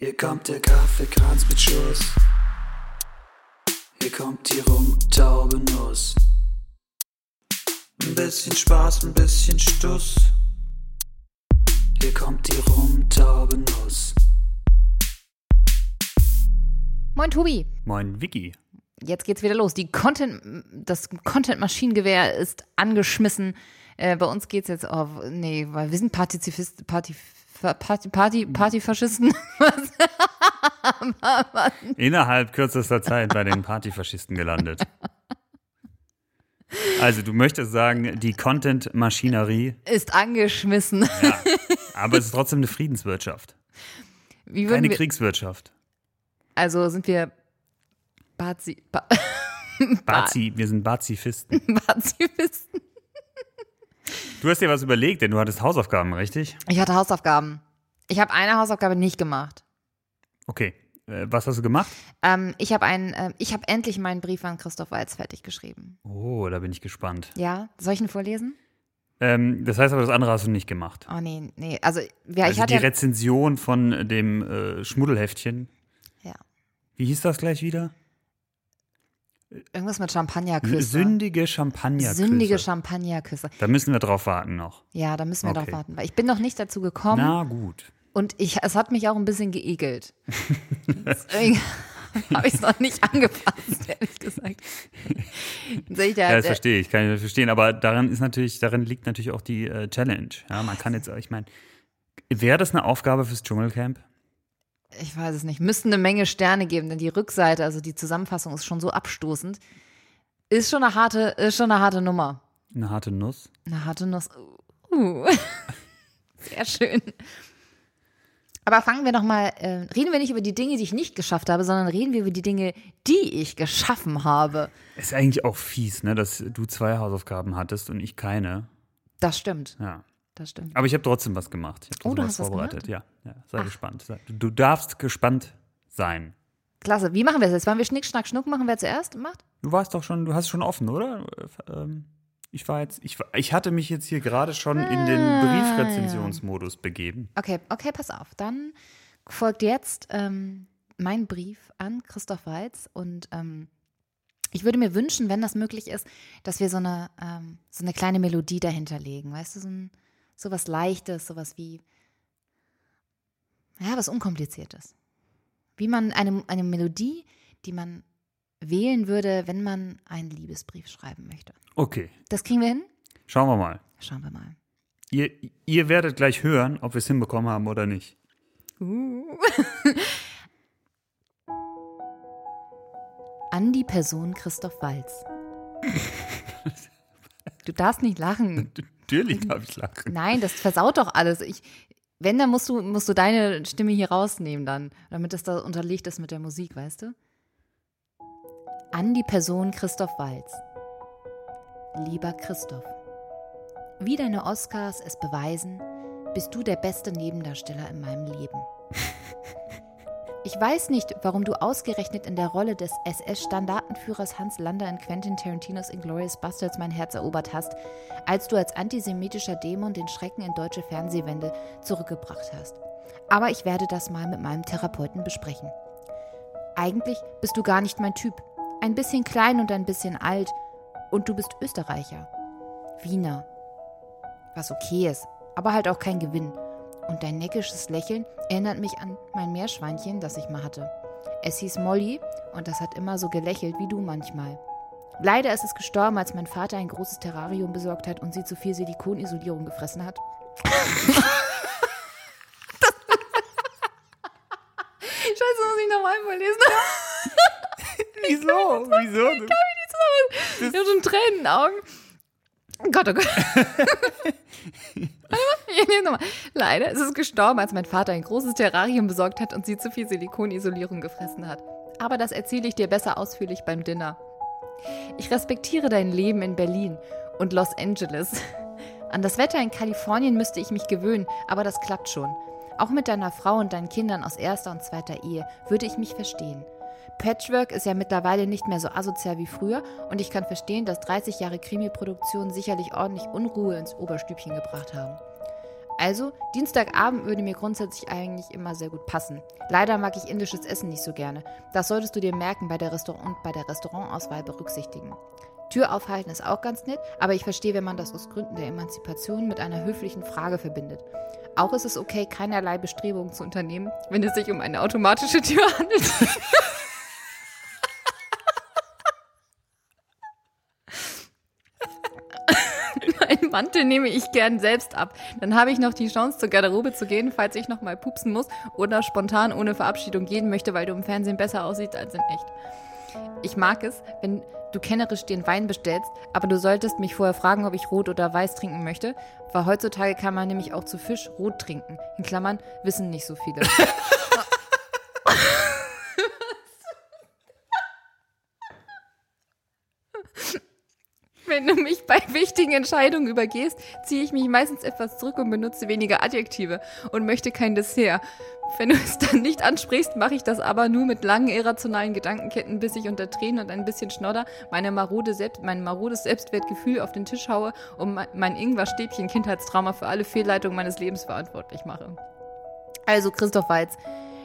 Hier kommt der Kaffeekranz mit Schuss. Hier kommt die Rumtaubenuss. Ein bisschen Spaß, ein bisschen Stuss. Hier kommt die Rumtaubenuss. Moin Tobi, Moin Vicky. jetzt geht's wieder los. Die Content, das Content-Maschinengewehr ist angeschmissen. Äh, bei uns geht's jetzt auf, nee, weil wir sind Partizipist, Party, Party, Party, Partyfaschisten. Innerhalb kürzester Zeit bei den Partyfaschisten gelandet. Also du möchtest sagen, die Content-Maschinerie, ist angeschmissen. ja, aber es ist trotzdem eine Friedenswirtschaft, keine wir, Kriegswirtschaft. also sind wir Bazi, ba, Bazi, wir sind Bazifisten. Pazifisten? Du hast dir was überlegt, denn du hattest Hausaufgaben, richtig? Ich hatte Hausaufgaben. Ich habe eine Hausaufgabe nicht gemacht. Okay, äh, was hast du gemacht? Ähm, ich habe einen, äh, ich habe endlich meinen Brief an Christoph Walz fertig geschrieben. Oh, da bin ich gespannt. Ja, soll ich ihn vorlesen? Ähm, das heißt aber, das andere hast du nicht gemacht. Oh nee, nee. Also, ja, ich also hatte die Rezension von dem äh, Schmuddelheftchen. ja, Wie hieß das gleich wieder? Irgendwas mit Champagnerküsse. Sündige Champagnerküsse. Sündige Champagnerküsse. Da müssen wir drauf warten noch. Ja, da müssen wir Okay. drauf warten, weil ich bin noch nicht dazu gekommen Na gut. und ich, es hat mich auch ein bisschen geekelt. Deswegen habe ich es noch nicht angepasst, ehrlich gesagt. Ich Ja, das verstehe ich, kann ich verstehen. Aber daran ist natürlich, darin liegt natürlich auch die äh, Challenge. Ja, man kann jetzt, ich meine, wäre das eine Aufgabe fürs Dschungelcamp? Ich weiß es nicht, müssten eine Menge Sterne geben, denn die Rückseite, also die Zusammenfassung ist schon so abstoßend. Ist schon eine harte, ist schon eine harte Nummer. Eine harte Nuss? Eine harte Nuss. Uh. Sehr schön. Aber fangen wir doch mal, äh, reden wir nicht über die Dinge, die ich nicht geschafft habe, sondern reden wir über die Dinge, die ich geschaffen habe. Ist eigentlich auch fies, ne, dass du zwei Hausaufgaben hattest und ich keine. Das stimmt, Ja. Das stimmt. Aber ich habe trotzdem was gemacht. Ich habe Oh, trotzdem du was hast was vorbereitet. gemacht? Ja, ja, sei gespannt. Sei- Du, darfst gespannt sein. Klasse. Wie machen wir das jetzt? Wollen wir Schnick, Schnack, Schnuck machen? Wer zuerst macht? Du warst doch schon, du hast schon offen, oder? Äh, ähm, Ich war jetzt, ich, ich hatte mich jetzt hier gerade schon in den Ah, Briefrezensionsmodus begeben. Okay, okay, pass auf. Dann folgt jetzt ähm, mein Brief an Christoph Walz und ähm, ich würde mir wünschen, wenn das möglich ist, dass wir so eine, ähm, so eine kleine Melodie dahinter legen. Weißt du, so, ein, so was Leichtes, sowas wie, ja, was Unkompliziertes. Wie man eine, eine Melodie, die man wählen würde, wenn man einen Liebesbrief schreiben möchte. Okay, Das kriegen wir hin? schauen wir mal. Schauen wir mal. Ihr, ihr werdet gleich hören, ob wir es hinbekommen haben oder nicht. An die Person Christoph Walz. Du darfst nicht lachen. Natürlich darf ich lachen. Nein, das versaut doch alles. Ich, wenn, dann musst du, musst du deine Stimme hier rausnehmen dann, damit das da unterlegt ist mit der Musik, weißt du? An die Person Christoph Walz. Lieber Christoph, wie deine Oscars es beweisen, bist du der beste Nebendarsteller in meinem Leben. Ich weiß nicht, warum du ausgerechnet in der Rolle des SS-Standartenführers Hans Lander in Quentin Tarantinos Inglourious Bastards mein Herz erobert hast, als du als antisemitischer Dämon den Schrecken in deutsche Fernsehwände zurückgebracht hast. Aber ich werde das mal mit meinem Therapeuten besprechen. Eigentlich bist du gar nicht mein Typ. Ein bisschen klein und ein bisschen alt. Und du bist Österreicher. Wiener. Was okay ist, aber halt auch kein Gewinn. Und dein neckisches Lächeln erinnert mich an mein Meerschweinchen, das ich mal hatte. Es hieß Molly und das hat immer so gelächelt wie du manchmal. Leider ist es gestorben, als mein Vater ein großes Terrarium besorgt hat und sie zu viel Silikonisolierung gefressen hat. Scheiße, muss ich nochmal vorlesen. Wieso? Wieso? Ich habe schon Tränen in den Augen. Gott, oh Gott. Leider ist es gestorben, als mein Vater ein großes Terrarium besorgt hat und sie zu viel Silikonisolierung gefressen hat. Aber das erzähle ich dir besser ausführlich beim Dinner. Ich respektiere dein Leben in Berlin und Los Angeles. An das Wetter in Kalifornien müsste ich mich gewöhnen, aber das klappt schon. Auch mit deiner Frau und deinen Kindern aus erster und zweiter Ehe würde ich mich verstehen. Patchwork ist ja mittlerweile nicht mehr so asozial wie früher und ich kann verstehen, dass 30 Jahre Krimi-Produktion sicherlich ordentlich Unruhe ins Oberstübchen gebracht haben. Also, Dienstagabend würde mir grundsätzlich eigentlich immer sehr gut passen. Leider mag ich indisches Essen nicht so gerne. Das solltest du dir merken bei der Restaurant und bei der Restaurantauswahl berücksichtigen. Tür aufhalten ist auch ganz nett, aber ich verstehe, wenn man das aus Gründen der Emanzipation mit einer höflichen Frage verbindet. Auch ist es okay, keinerlei Bestrebungen zu unternehmen, wenn es sich um eine automatische Tür handelt. Meinen Mantel nehme ich gern selbst ab. Dann habe ich noch die Chance, zur Garderobe zu gehen, falls ich noch mal pupsen muss oder spontan ohne Verabschiedung gehen möchte, weil du im Fernsehen besser aussiehst als in echt. Ich mag es, wenn du kennerisch den Wein bestellst, aber du solltest mich vorher fragen, ob ich rot oder weiß trinken möchte, weil heutzutage kann man nämlich auch zu Fisch rot trinken. In Klammern wissen nicht so viele. Wenn du mich bei wichtigen Entscheidungen übergehst, ziehe ich mich meistens etwas zurück und benutze weniger Adjektive und möchte kein Dessert. Wenn du es dann nicht ansprichst, mache ich das aber nur mit langen irrationalen Gedankenketten, bis ich unter Tränen und ein bisschen Schnodder meine marode Selbst, mein marodes Selbstwertgefühl auf den Tisch haue und mein Ingwer-Stäbchen Kindheitstrauma für alle Fehlleitungen meines Lebens verantwortlich mache. Also Christoph Walz,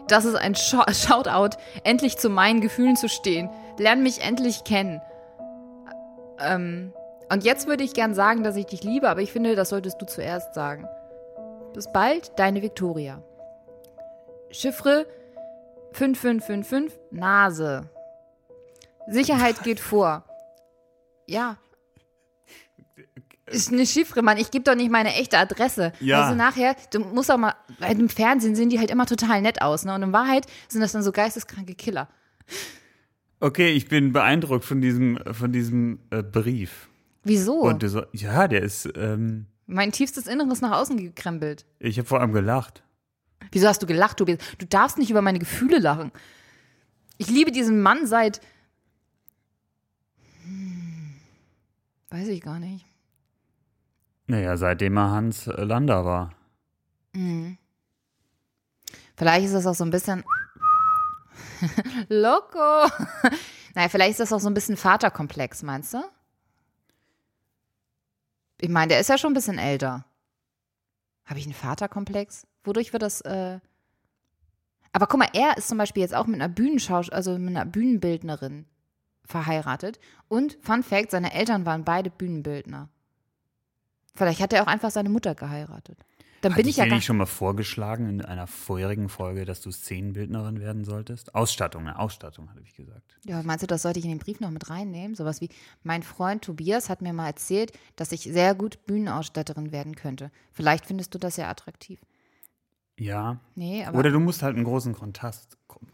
das ist ein Shoutout, endlich zu meinen Gefühlen zu stehen. Lern mich endlich kennen. Ähm, und jetzt würde ich gern sagen, dass ich dich liebe, aber ich finde, das solltest du zuerst sagen. Bis bald, deine Victoria. Chiffre 5555 Nase. Sicherheit geht vor. Ja. Ist eine Chiffre, Mann. Ich gebe doch nicht meine echte Adresse. Ja. Also nachher, du musst auch mal, weil im Fernsehen sehen die halt immer total nett aus, ne? Und in Wahrheit sind das dann so geisteskranke Killer. Okay, ich bin beeindruckt von diesem, von diesem äh, Brief. Wieso? Und du so, ja, der ist, ähm, mein tiefstes Inneres nach außen gekrempelt. ich habe vor allem gelacht. Wieso hast du gelacht, Tobias? Du darfst nicht über meine Gefühle lachen. Ich liebe diesen Mann seit. Hm, weiß ich gar nicht. Naja, seitdem er Hans Lander war. Mhm. Vielleicht ist das auch so ein bisschen. Loco! naja, vielleicht ist das auch so ein bisschen Vaterkomplex, meinst du? Ich meine, der ist ja schon ein bisschen älter. Habe ich einen Vaterkomplex? Wodurch wird das. Äh Aber guck mal, er ist zum Beispiel jetzt auch mit einer Bühnenschausch, also mit einer Bühnenbildnerin verheiratet. Und Fun Fact: Seine Eltern waren beide Bühnenbildner. Vielleicht hat er auch einfach seine Mutter geheiratet. Dann bin ich ja dir gar nicht schon mal vorgeschlagen in einer vorherigen Folge, dass du Szenenbildnerin werden solltest? Ausstattung, eine Ausstattung, habe ich gesagt. Ja, meinst du, das sollte ich in den Brief noch mit reinnehmen? Sowas wie, mein Freund Tobias hat mir mal erzählt, dass ich sehr gut Bühnenausstatterin werden könnte. Vielleicht findest du das ja attraktiv. Ja. Nee, aber. Oder du musst halt einen großen Kontrast, Kon-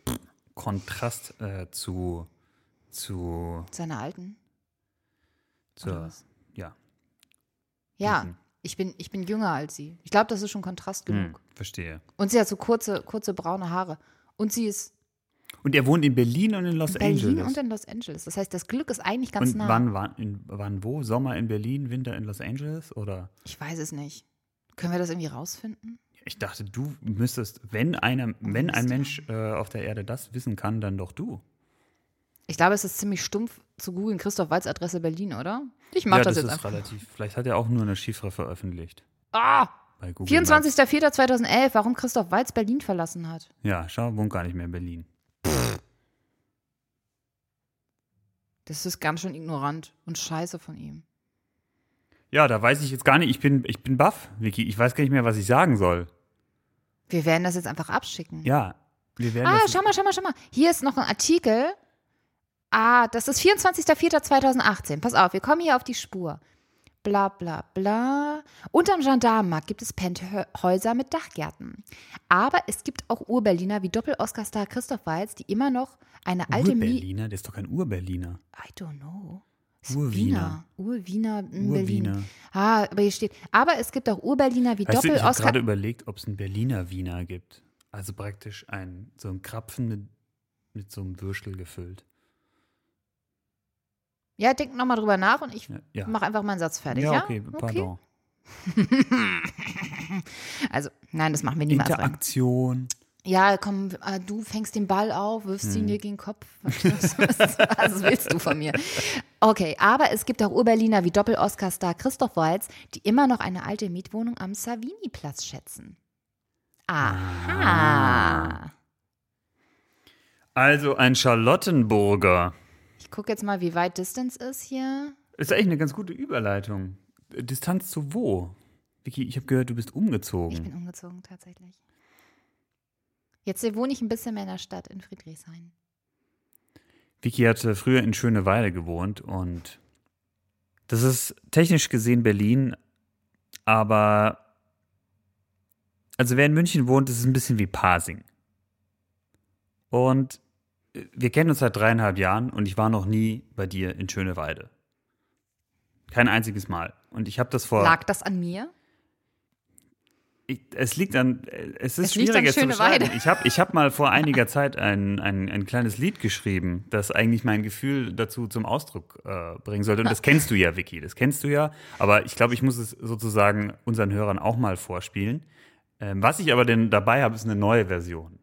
Kontrast äh, zu, zu, seine Alten? Was? ja. Ja, Mhm. Ich bin, ich bin jünger als sie. Ich glaube, das ist schon Kontrast genug. Hm, verstehe. Und sie hat so kurze, kurze braune Haare. Und sie ist Und er wohnt in Berlin und in Los in Berlin Angeles. und in Los Angeles. Das heißt, das Glück ist eigentlich ganz und nah. wann, wann, in, wann wo? Sommer in Berlin, Winter in Los Angeles? Oder? Ich weiß es nicht. Können wir das irgendwie rausfinden? Ich dachte, du müsstest, wenn, einer, wenn ein Mensch äh, auf der Erde das wissen kann, dann doch du. Ich glaube, es ist ziemlich stumpf zu googeln, Christoph Walz Adresse Berlin, oder? Ich mache ja, das, das, jetzt ist einfach. relativ. Vielleicht hat er auch nur eine Chiffre veröffentlicht. Ah! Bei Google Maps. 24.04.2011, warum Christoph Walz Berlin verlassen hat. Ja, schau, wohnt gar nicht mehr in Berlin. Das ist ganz schön ignorant und scheiße von ihm. Ja, da weiß ich jetzt gar nicht. Ich bin, ich bin baff, Vicky. Ich weiß gar nicht mehr, was ich sagen soll. Wir werden das jetzt einfach abschicken. Ja, wir werden ah, schau mal, schau mal, schau mal. Hier ist noch ein Artikel. Ah, das ist 24.04.2018. Pass auf, wir kommen hier auf die Spur. Bla bla bla. Unterm Gendarmenmarkt gibt es Penthäuser mit Dachgärten. Aber es gibt auch Ur-Berliner wie Doppel-Oscar-Star Christoph Walz, die immer noch eine alte Mi Ur-Berliner, der ist doch kein Ur-Berliner. I don't know. Ur-Wiener. Ur-Wiener in Berlin. Ur-Wiener. Ah, aber hier steht, aber es gibt auch Ur-Berliner wie Weißt du, ich habe Doppel-Oscar. gerade überlegt, ob es einen Berliner Wiener gibt. Also praktisch ein, so ein Krapfen mit, mit so einem Würstel gefüllt. Ja, denk nochmal drüber nach und ich Ja, mache einfach meinen Satz fertig. Ja, ja okay, pardon. Also, nein, das machen wir niemals rein. Interaktion. Ja, komm, äh, du fängst den Ball auf, wirfst Hm. ihn dir gegen den Kopf. Was willst du von mir? Okay, aber es gibt auch Urberliner wie Doppel-Oscar-Star Christoph Waltz, die immer noch eine alte Mietwohnung am Savini-Platz schätzen. Aha. Also ein Charlottenburger. Ich gucke jetzt mal, wie weit Distance ist hier. Ist eigentlich eine ganz gute Überleitung. Distanz zu wo? Vicky, ich habe gehört, du bist umgezogen. Ich bin umgezogen tatsächlich. Jetzt wohne ich ein bisschen mehr in der Stadt, in Friedrichshain. Vicky hatte früher in Schöneweide gewohnt und das ist technisch gesehen Berlin, aber also wer in München wohnt, das ist ein bisschen wie Pasing. Und wir kennen uns seit dreieinhalb Jahren und ich war noch nie bei dir in Schöneweide. Kein einziges Mal. Und ich habe das vor. Lag das an mir? Ich, es liegt an, es ist Es liegt schwierig an jetzt zu beschreiben. Ich habe ich hab mal vor einiger Zeit ein, ein, ein kleines Lied geschrieben, das eigentlich mein Gefühl dazu zum Ausdruck äh, bringen sollte. Und das kennst du ja, Vicky, das kennst du ja. Aber ich glaube, ich muss es sozusagen unseren Hörern auch mal vorspielen. Ähm, was ich aber denn dabei habe, ist eine neue Version.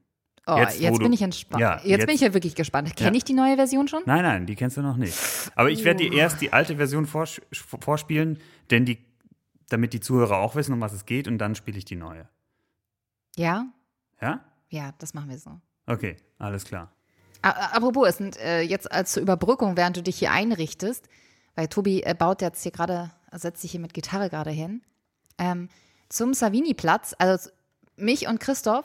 Oh, Jetzt, jetzt, bin ich entspannt. Ja, jetzt, jetzt- bin ich ja wirklich gespannt. Kenne Ja. ich die neue Version schon? Nein, nein, die kennst du noch nicht. Aber ich werde dir Oh. erst die alte Version vors vorspielen, denn die, damit die Zuhörer auch wissen, um was es geht, und dann spiele ich die neue. Ja? Ja? Ja, das machen wir so. Okay, alles klar. Apropos, es sind äh, jetzt als zur Überbrückung, während du dich hier einrichtest, weil Tobi äh, baut jetzt hier gerade, setzt sich hier mit Gitarre gerade hin, ähm, zum Savini-Platz, also mich und Christoph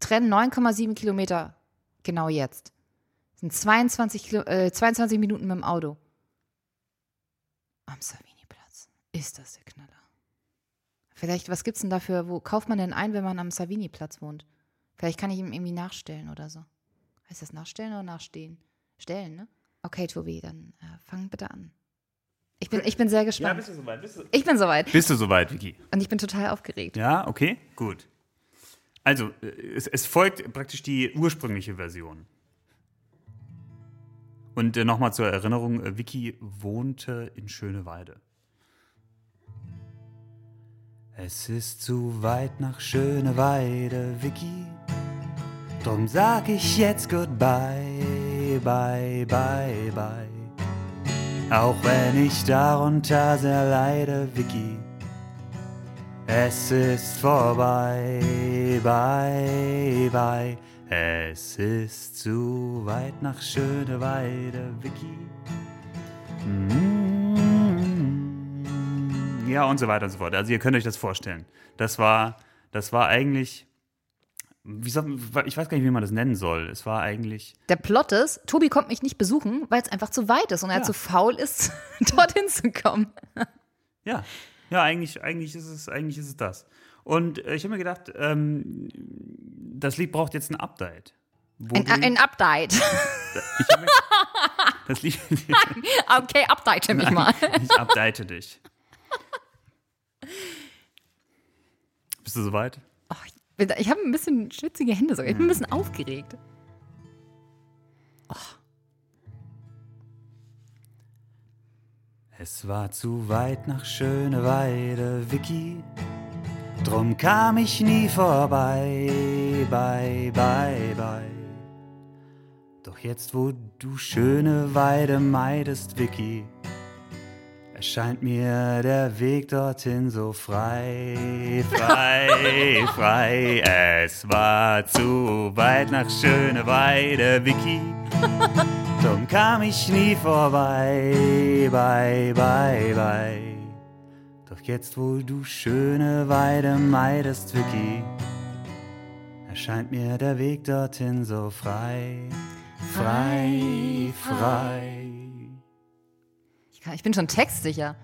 trennen 9,7 Kilometer genau jetzt. Das sind 22, Kilo, äh, 22 Minuten mit dem Auto. Am Savini-Platz. Ist das der Knaller? Vielleicht, was gibt's denn dafür, wo kauft man denn ein, wenn man am Savini-Platz wohnt? Vielleicht kann ich ihm irgendwie nachstellen oder so. Heißt das nachstellen oder nachstehen? Stellen, ne? Okay, Tobi, dann äh, fang bitte an. Ich bin, ich bin sehr gespannt. du soweit? Bist du, ich bin soweit bist du soweit, Vicky? und ich bin total aufgeregt. Ja, okay, gut. Also, äh, es, es folgt praktisch die ursprüngliche Version. Und äh, nochmal zur Erinnerung, äh, Vicky wohnte in Schöneweide. Es ist zu weit nach Schöneweide, Vicky. Drum sag ich jetzt goodbye, bye, bye, bye. Auch wenn ich darunter sehr leide, Vicky. Es ist vorbei, bye, bye. Es ist zu weit nach Schöneweide, Vicky. Mm. Ja, und so weiter und so fort. Also ihr könnt euch das vorstellen. Das war, das war eigentlich, soll, ich weiß gar nicht, wie man das nennen soll. Es war eigentlich, Der Plot ist, Tobi kommt mich nicht besuchen, weil es einfach zu weit ist und er Ja. zu faul ist, dorthin zu kommen. Ja, ja, eigentlich, eigentlich ist es, eigentlich ist es das. Und äh, ich habe mir gedacht, ähm, das Lied braucht jetzt ein Update. Ein, ein Update. mir, das Lied, okay, update mich mal. ich update dich. Bist du soweit? Oh, ich ich habe ein bisschen schwitzige Hände sogar. Ich bin ein bisschen aufgeregt. Es war zu weit nach Schöneweide, Vicky. Drum kam ich nie vorbei, bye, bye, bye. Doch jetzt, wo du Schöneweide meidest, Vicky, erscheint mir der Weg dorthin so frei, frei, frei. Es war zu weit nach Schöneweide, Vicky. Drum kam ich nie vorbei, bye, bye, bye. Doch jetzt, wo du schöne Weide meidest, Vicky, erscheint mir der Weg dorthin so frei, frei, frei. Ich, kann, ich bin schon textsicher.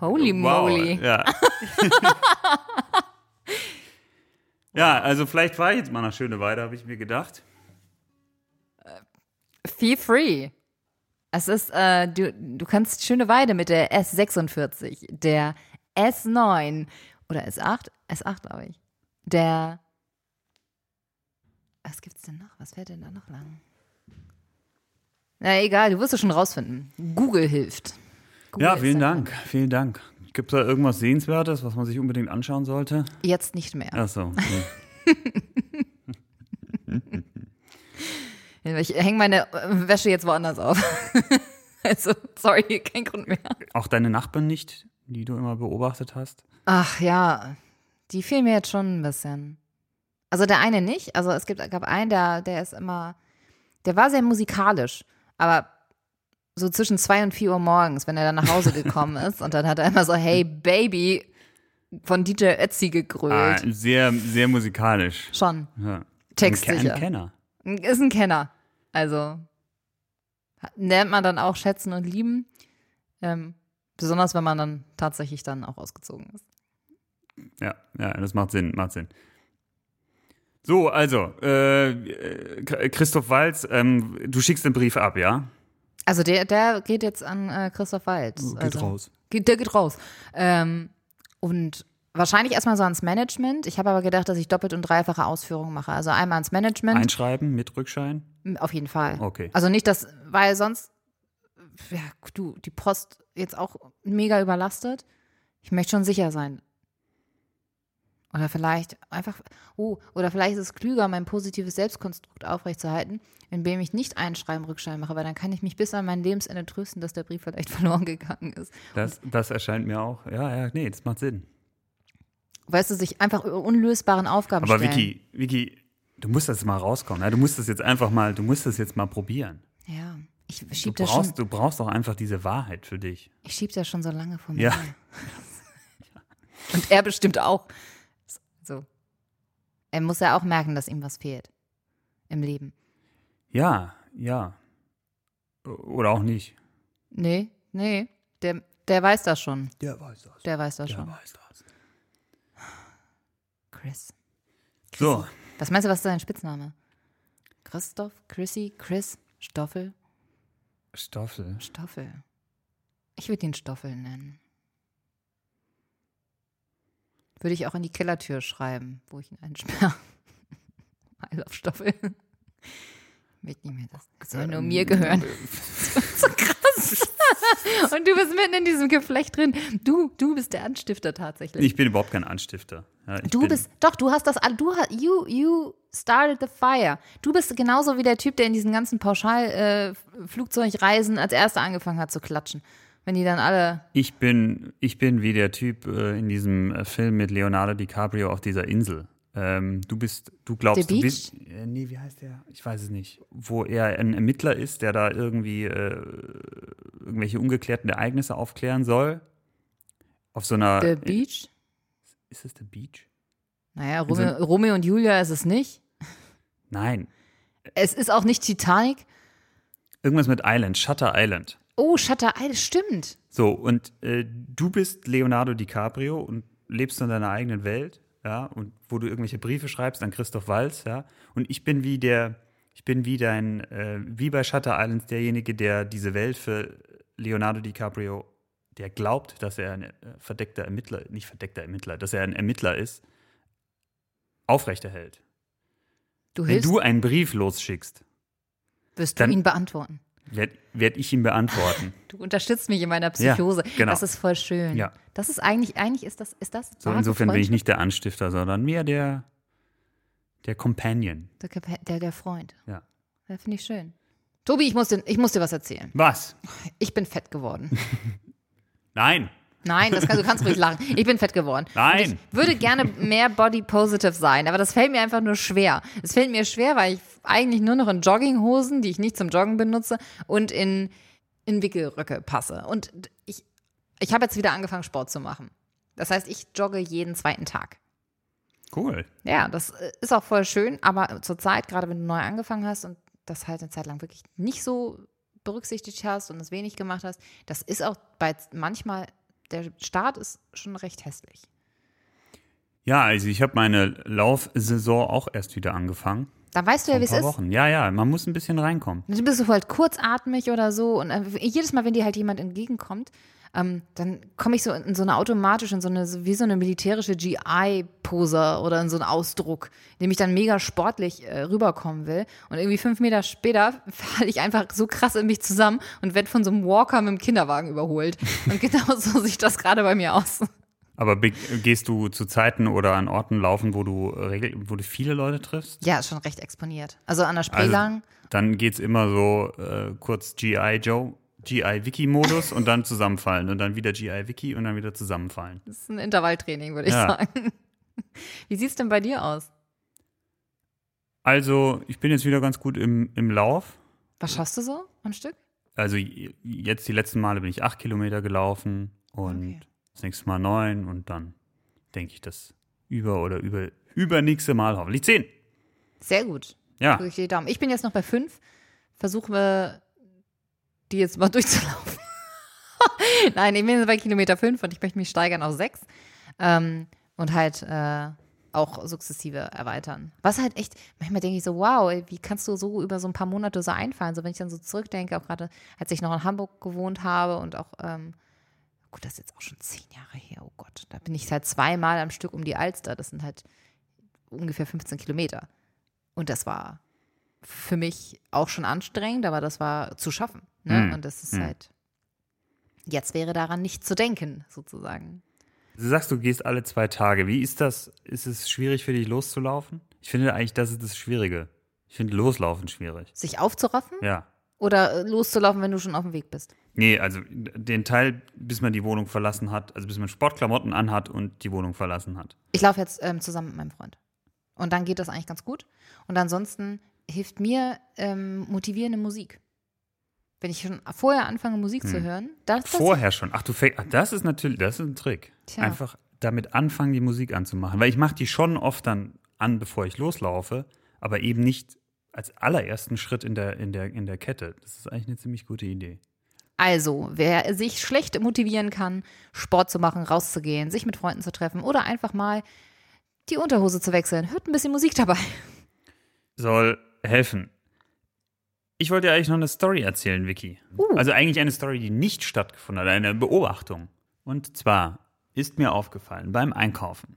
Holy moly. Ja. ja, also vielleicht fahre ich jetzt mal nach Schöneweide, habe ich mir gedacht. Feel free. Es ist, äh, du, du kannst schöne Weide mit der S46, der S9 oder S8, S8 glaube ich. Der, was gibt's denn noch? Was fährt denn da noch lang? Na egal, du wirst es schon rausfinden. Google hilft. Google Ja, vielen da- Dank, vielen Dank. Gibt es da irgendwas Sehenswertes, was man sich unbedingt anschauen sollte? Jetzt nicht mehr. Ach so. nee. Ich hänge meine äh, Wäsche jetzt woanders auf. also, sorry, kein Grund mehr. Auch deine Nachbarn nicht, die du immer beobachtet hast? Ach ja, die fehlen mir jetzt schon ein bisschen. Also der eine nicht. Also es gibt, gab einen, der, der ist immer, der war sehr musikalisch, aber so zwischen zwei und vier Uhr morgens, wenn er dann nach Hause gekommen ist und dann hat er immer so, hey Baby, von DJ Ötzi Ah, gegrölt. sehr, sehr musikalisch. Schon. Ja. Textsicher. Ein Kenner. Ist ein Kenner. Also lernt man dann auch schätzen und lieben. Ähm, besonders wenn man dann tatsächlich dann auch ausgezogen ist. Ja, ja, das macht Sinn, macht Sinn. So, also, äh, äh, Christoph Walz, ähm, du schickst den Brief ab, ja? Also der, der geht jetzt an äh, Christoph Waltz. Oh, Geht also, raus. Geht, der geht raus. Ähm, und wahrscheinlich erstmal so ans Management. Ich habe aber gedacht, dass ich doppelt und dreifache Ausführungen mache. Also einmal ans Management. Einschreiben mit Rückschein? Auf jeden Fall. Okay. Also nicht das, weil sonst, ja, du, die Post jetzt auch mega überlastet. Ich möchte schon sicher sein. Oder vielleicht einfach, oh, oder vielleicht ist es klüger, mein positives Selbstkonstrukt aufrechtzuerhalten, indem ich nicht einschreiben, Rückschein mache, weil dann kann ich mich bis an mein Lebensende trösten, dass der Brief vielleicht verloren gegangen ist. Das, das erscheint mir auch, ja, ja, nee, das macht Sinn. Weißt du, sich einfach unlösbaren Aufgaben Aber stellen. Vicky, Vicky, du musst das mal rauskommen, ja? du musst das jetzt einfach mal, du musst das jetzt mal probieren. Ja, ich Du schieb das schon, brauchst, du brauchst doch einfach diese Wahrheit für dich. ich schieb das schon so lange vor mir. Ja. Und er bestimmt auch. So. Er muss ja auch merken, dass ihm was fehlt im Leben. Ja, ja. Oder auch nicht. Nee, nee, der, der weiß das schon. Der weiß das. Der weiß das Der schon. weiß das. Chris. So, Was meinst du, was ist dein Spitzname? Christoph, Chrissy, Chris, Stoffel, Stoffel. Stoffel. Ich würde ihn Stoffel nennen. Würde ich auch in die Kellertür schreiben, wo ich ihn einsperre. I love Stoffel. Wird nicht mehr das. Das soll nur mir gehören. so krass. Und du bist mitten in diesem Geflecht drin. Du, du bist der Anstifter tatsächlich. Ich bin überhaupt kein Anstifter. Ja, Du bist, doch, du hast das, du hast, you, you started the fire. Du bist genauso wie der Typ, der in diesen ganzen Pauschal-Flugzeugreisen als erster angefangen hat zu klatschen. Wenn die dann alle, Ich bin, ich bin wie der Typ äh, in diesem äh, Film mit Leonardo DiCaprio auf dieser Insel. Ähm, du bist, du glaubst, The du bist. Äh, nee, wie heißt der? Ich weiß es nicht. Wo er ein Ermittler ist, der da irgendwie äh, irgendwelche ungeklärten Ereignisse aufklären soll. Auf so einer. The Beach? Ist es The Beach? Naja, so- Romeo, Romeo und Julia ist es nicht. Nein. Es ist auch nicht Titanic. Irgendwas mit Island, Shutter Island. Oh, Shutter Island, stimmt. So, und äh, du bist Leonardo DiCaprio und lebst in deiner eigenen Welt, ja, und wo du irgendwelche Briefe schreibst an Christoph Walz, ja, und ich bin wie der, ich bin wie dein, äh, wie bei Shutter Island derjenige, der diese Welt für Leonardo DiCaprio, der glaubt, dass er ein äh, verdeckter Ermittler, nicht verdeckter Ermittler, dass er ein Ermittler ist, aufrechterhält. Du Wenn du einen Brief losschickst, wirst du ihn beantworten. Werde werd ich ihn beantworten. Du unterstützt mich in meiner Psychose. genau. Das ist voll schön. Ja. Das ist eigentlich, eigentlich ist das, ist das So insofern bin ich nicht der Anstifter, sondern mehr der, der Companion. Der, der, der Freund. Ja. Das finde ich schön. Tobi, ich muss, dir, ich muss dir was erzählen. Was? Ich bin fett geworden. Nein. Nein, das kann, du kannst ruhig lachen. Ich bin fett geworden. Nein. Ich würde gerne mehr body positive sein, aber das fällt mir einfach nur schwer. Es fällt mir schwer, weil ich eigentlich nur noch in Jogginghosen, die ich nicht zum Joggen benutze, und in, in Wickelröcke passe. Und ich, ich habe jetzt wieder angefangen, Sport zu machen. Das heißt, ich jogge jeden zweiten Tag. Cool. Ja, das äh, ist auch voll schön, aber zur Zeit, gerade wenn du neu angefangen hast und das halt eine Zeit lang wirklich nicht so berücksichtigt hast und es wenig gemacht hast, das ist auch bei manchmal, der Start ist schon recht hässlich. Ja, also ich habe meine Laufsaison auch erst wieder angefangen. Dann weißt du ja, wie es ist. Wochen. Ja, ja, man muss ein bisschen reinkommen. Dann bist du halt kurzatmig oder so und äh, jedes Mal, wenn dir halt jemand entgegenkommt, ähm, dann komme ich so in so eine automatisch, in so eine, wie so eine militärische GI-Pose oder in so einen Ausdruck, in dem ich dann mega sportlich äh, rüberkommen will. Und irgendwie fünf Meter später falle ich einfach so krass in mich zusammen und werde von so einem Walker mit dem Kinderwagen überholt. Und genau so sieht das gerade bei mir aus. Aber be- gehst du zu Zeiten oder an Orten laufen, wo du, regel wo du viele Leute triffst? Ja, schon recht exponiert. Also an der Spree Also- lang. Dann geht's immer so äh, kurz G.I. Joe, G.I. Wiki-Modus und dann zusammenfallen und dann wieder G.I. Wiki und dann wieder zusammenfallen. Das ist ein Intervalltraining, würde ich Ja. sagen. Wie sieht's denn bei dir aus? Also, ich bin jetzt wieder ganz gut im, im Lauf. Was schaffst du so am Stück? Also jetzt die letzten Male bin ich acht Kilometer gelaufen und Okay. das nächste Mal neun und dann denke ich das über oder über übernächste Mal hoffentlich zehn. Sehr gut. Ja. Ich bin jetzt noch bei fünf. Versuchen wir, die jetzt mal durchzulaufen. Nein, ich bin jetzt bei Kilometer fünf und ich möchte mich steigern auf sechs. Ähm, und halt äh, auch sukzessive erweitern. Was halt echt, manchmal denke ich so, wow, wie kannst du so über so ein paar Monate so einfallen? So, wenn ich dann so zurückdenke, auch gerade, als ich noch in Hamburg gewohnt habe und auch, ähm, gut, das ist jetzt auch schon zehn Jahre her, oh Gott. Da bin ich halt zweimal am Stück um die Alster. Das sind halt ungefähr 15 Kilometer. Und das war für mich auch schon anstrengend, aber das war zu schaffen. Ne? Hm, Und das ist hm. halt, jetzt wäre daran nicht zu denken, sozusagen. du sagst, du gehst alle zwei Tage. Wie ist das? Ist es schwierig für dich loszulaufen? Ich finde eigentlich, das ist das Schwierige. Ich finde Loslaufen schwierig. Sich aufzuraffen Ja. oder äh, loszulaufen, wenn du schon auf dem Weg bist? Nee, also den Teil, bis man die Wohnung verlassen hat, also bis man Sportklamotten anhat und die Wohnung verlassen hat. Ich laufe jetzt ähm, zusammen mit meinem Freund. Und dann geht das eigentlich ganz gut. Und ansonsten hilft mir ähm, motivierende Musik. Wenn ich schon vorher anfange, Musik zu hören, das, das Vorher schon. Ach, du fängst. Das ist natürlich, das ist ein Trick. Tja. Einfach damit anfangen, die Musik anzumachen. Weil ich mache die schon oft dann an, bevor ich loslaufe, aber eben nicht als allerersten Schritt in der, in der, in der Kette. Das ist eigentlich eine ziemlich gute Idee. Also, wer sich schlecht motivieren kann, Sport zu machen, rauszugehen, sich mit Freunden zu treffen oder einfach mal die Unterhose zu wechseln, hört ein bisschen Musik dabei. Soll helfen. Ich wollte dir eigentlich noch eine Story erzählen, Vicky. Uh. Also eigentlich eine Story, die nicht stattgefunden hat, eine Beobachtung. Und zwar ist mir aufgefallen, beim Einkaufen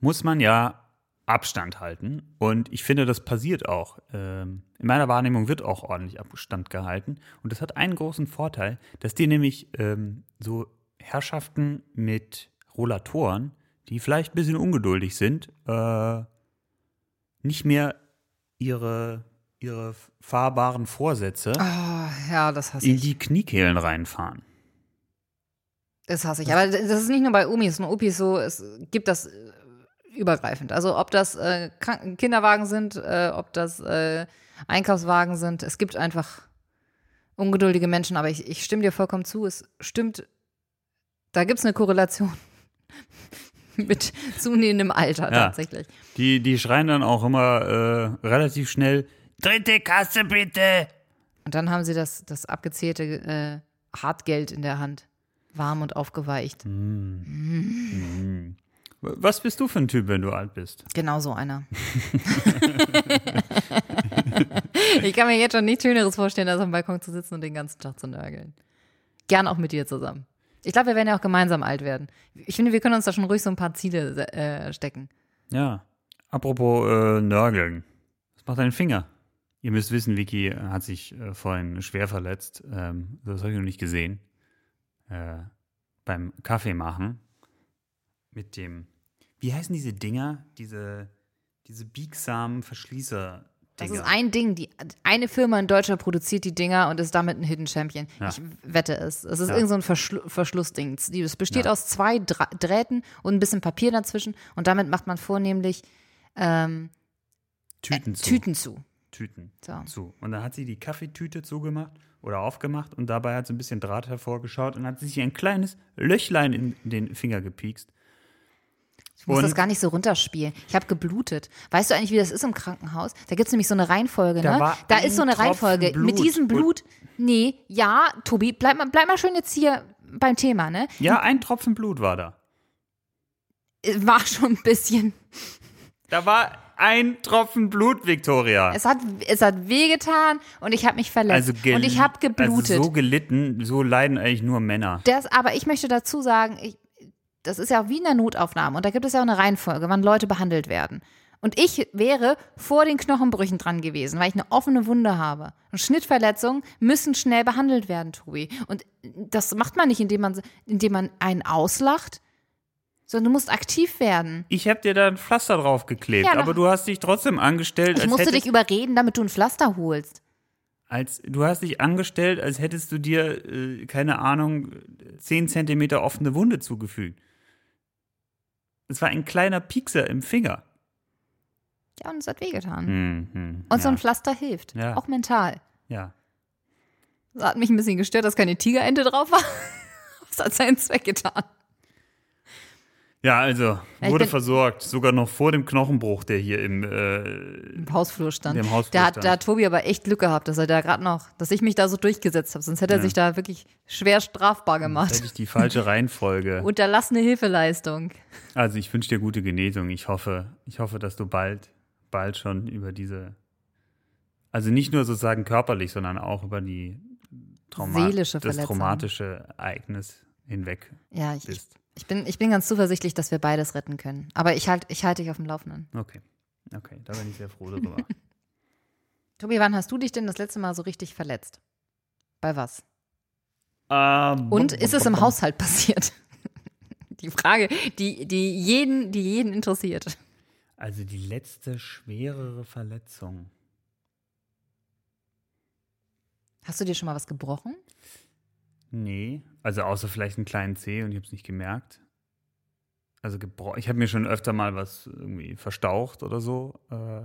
muss man ja Abstand halten. Und ich finde, das passiert auch. Ähm, in meiner Wahrnehmung wird auch ordentlich Abstand gehalten. Und das hat einen großen Vorteil, dass dir nämlich ähm, so Herrschaften mit Rollatoren, die vielleicht ein bisschen ungeduldig sind, äh, nicht mehr ihre, ihre fahrbaren Vorsätze Oh, ja, das hasse in ich. die Kniekehlen reinfahren. Das hasse ich. Aber das ist nicht nur bei Omis und Opis so, es gibt das äh, übergreifend. Also ob das äh, Kinderwagen sind, äh, ob das äh, Einkaufswagen sind, es gibt einfach ungeduldige Menschen, aber ich, ich stimme dir vollkommen zu, es stimmt, da gibt es eine Korrelation mit zunehmendem Alter Ja. tatsächlich. Die, die schreien dann auch immer äh, relativ schnell, dritte Kasse bitte. Und dann haben sie das, das abgezählte äh, Hartgeld in der Hand. Warm und aufgeweicht. Was bist du für ein Typ, wenn du alt bist? Genau so einer. ich kann mir jetzt schon nichts Schöneres vorstellen, als am Balkon zu sitzen und den ganzen Tag zu nörgeln. Gern auch mit dir zusammen. Ich glaube, wir werden ja auch gemeinsam alt werden. Ich finde, wir können uns da schon ruhig so ein paar Ziele äh, stecken. Ja. Apropos äh, Nörgeln. Was macht dein Finger? Ihr müsst wissen, Vicky hat sich äh, vorhin schwer verletzt. Ähm, das habe ich noch nicht gesehen. Äh, beim Kaffee machen. Mit dem, wie heißen diese Dinger? Diese, diese biegsamen Verschließer. Das ist ein Ding. Die, eine Firma in Deutschland produziert die Dinger und ist damit ein Hidden Champion. Ja. Ich wette es. Es ist Ja. irgend so ein Verschlu Verschlussding. Es besteht Ja. aus zwei Dra Drähten und ein bisschen Papier dazwischen. Und damit macht man vornehmlich ähm, Tüten zu. Tüten zu. Tüten So. zu. Und dann hat sie die Kaffeetüte zugemacht oder aufgemacht und dabei hat so ein bisschen Draht hervorgeschaut und hat sich ein kleines Löchlein in den Finger gepiekst. Ich muss Und- das gar nicht so runterspielen. Ich habe geblutet. Weißt du eigentlich, wie das ist im Krankenhaus? Da gibt es nämlich so eine Reihenfolge, Da ne? war Da ist so eine Tropfen Reihenfolge. Mit Blut. diesem Blut. Nee, ja, Tobi, bleib mal, bleib mal schön jetzt hier beim Thema, ne? Ja, ein Tropfen Blut war da. Es War schon ein bisschen. Da war ein Tropfen Blut, Victoria. Es hat, es hat wehgetan und ich habe mich verletzt. also und ich habe geblutet. Also so gelitten, so leiden eigentlich nur Männer. Das, aber ich möchte dazu sagen, ich, das ist ja auch wie in der Notaufnahme und da gibt es ja auch eine Reihenfolge, wann Leute behandelt werden. Und ich wäre vor den Knochenbrüchen dran gewesen, weil ich eine offene Wunde habe. Und Schnittverletzungen müssen schnell behandelt werden, Tobi. Und das macht man nicht, indem man, indem man einen auslacht Sondern du musst aktiv werden. Ich habe dir da ein Pflaster draufgeklebt, Ja, aber du hast dich trotzdem angestellt, Ich musste dich überreden, damit du ein Pflaster holst. als du hast dich angestellt, als hättest du dir äh, keine Ahnung 10 Zentimeter offene Wunde zugefügt. Es war ein kleiner Piekser im Finger. Ja, und es hat wehgetan. Hm, hm, Und so ja. ein Pflaster hilft. Ja. Auch mental. ja. Das hat mich ein bisschen gestört, dass keine Tigerente drauf war. Das hat seinen Zweck getan. Ja, also wurde versorgt, sogar noch vor dem Knochenbruch, der hier im äh, Im Hausflur stand. Im Hausflur da, hat, da Tobi aber echt Glück gehabt, dass er da gerade noch, dass ich mich da so durchgesetzt habe. Sonst hätte er Ja. sich da wirklich schwer strafbar gemacht. hätte ich die falsche Reihenfolge. Unterlassene Hilfeleistung. Also ich wünsche dir gute Genesung. Ich hoffe, ich hoffe, dass du bald, bald schon über diese, also nicht nur sozusagen körperlich, sondern auch über die Trauma Seelische das Verletzung. traumatische Ereignis hinweg Ja, ich, bist. Ich, bin, ich bin ganz zuversichtlich, dass wir beides retten können. Aber ich halte ich halt dich auf dem Laufenden. Okay, okay, da bin ich sehr froh darüber. Tobi, wann hast du dich denn das letzte Mal so richtig verletzt? Bei was? Ähm, Und ist es im Haushalt passiert? Die Frage, die, die, jeden, die jeden interessiert. Also die letzte schwerere Verletzung. Hast du dir schon mal was gebrochen? Nee, also außer vielleicht einen kleinen Zeh und ich habe es nicht gemerkt. Also ich habe mir schon öfter mal was irgendwie verstaucht oder so. Äh,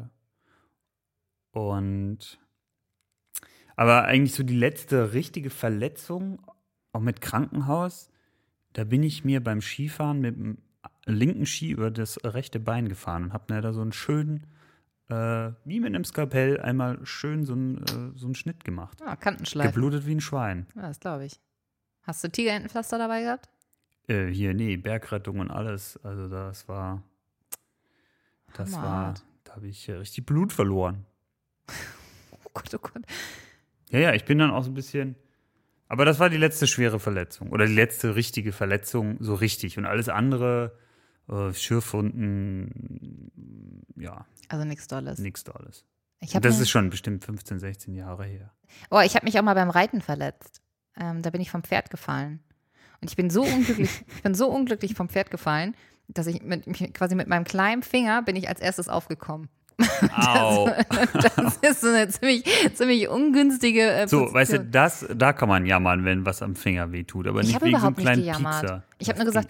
und aber eigentlich so die letzte richtige Verletzung, auch mit Krankenhaus, da bin ich mir beim Skifahren mit dem linken Ski über das rechte Bein gefahren und habe mir da so einen schönen, äh, wie mit einem Skalpell, einmal schön so einen, äh, so einen Schnitt gemacht. Ah, Kantenschleifen. Geblutet wie ein Schwein. Ja, das glaube ich. Hast du Tigerentenpflaster dabei gehabt? Äh, hier, nee, Bergrettung und alles. Also das war, das war, Hammerhart. da habe ich äh, richtig Blut verloren. Oh Gott, oh Gott. Ja, ja, ich bin dann auch so ein bisschen, aber das war die letzte schwere Verletzung oder die letzte richtige Verletzung, so richtig. Und alles andere, äh, Schürfwunden, ja, Also nichts Dolles. nichts hab das ist schon bestimmt 15, 16 Jahre her. oh, ich habe mich auch mal beim Reiten verletzt. Ähm, da bin ich vom Pferd gefallen. Und ich bin so unglücklich, ich bin so unglücklich vom Pferd gefallen, dass ich mit, quasi mit meinem kleinen Finger bin ich als erstes aufgekommen. Au. Das ist so eine ziemlich, ziemlich ungünstige äh, So, weißt du, das, da kann man jammern, wenn was am Finger wehtut, aber Ich nicht habe wegen so einem überhaupt nicht kleinen gejammert. Piekser. Ich habe nur gesagt,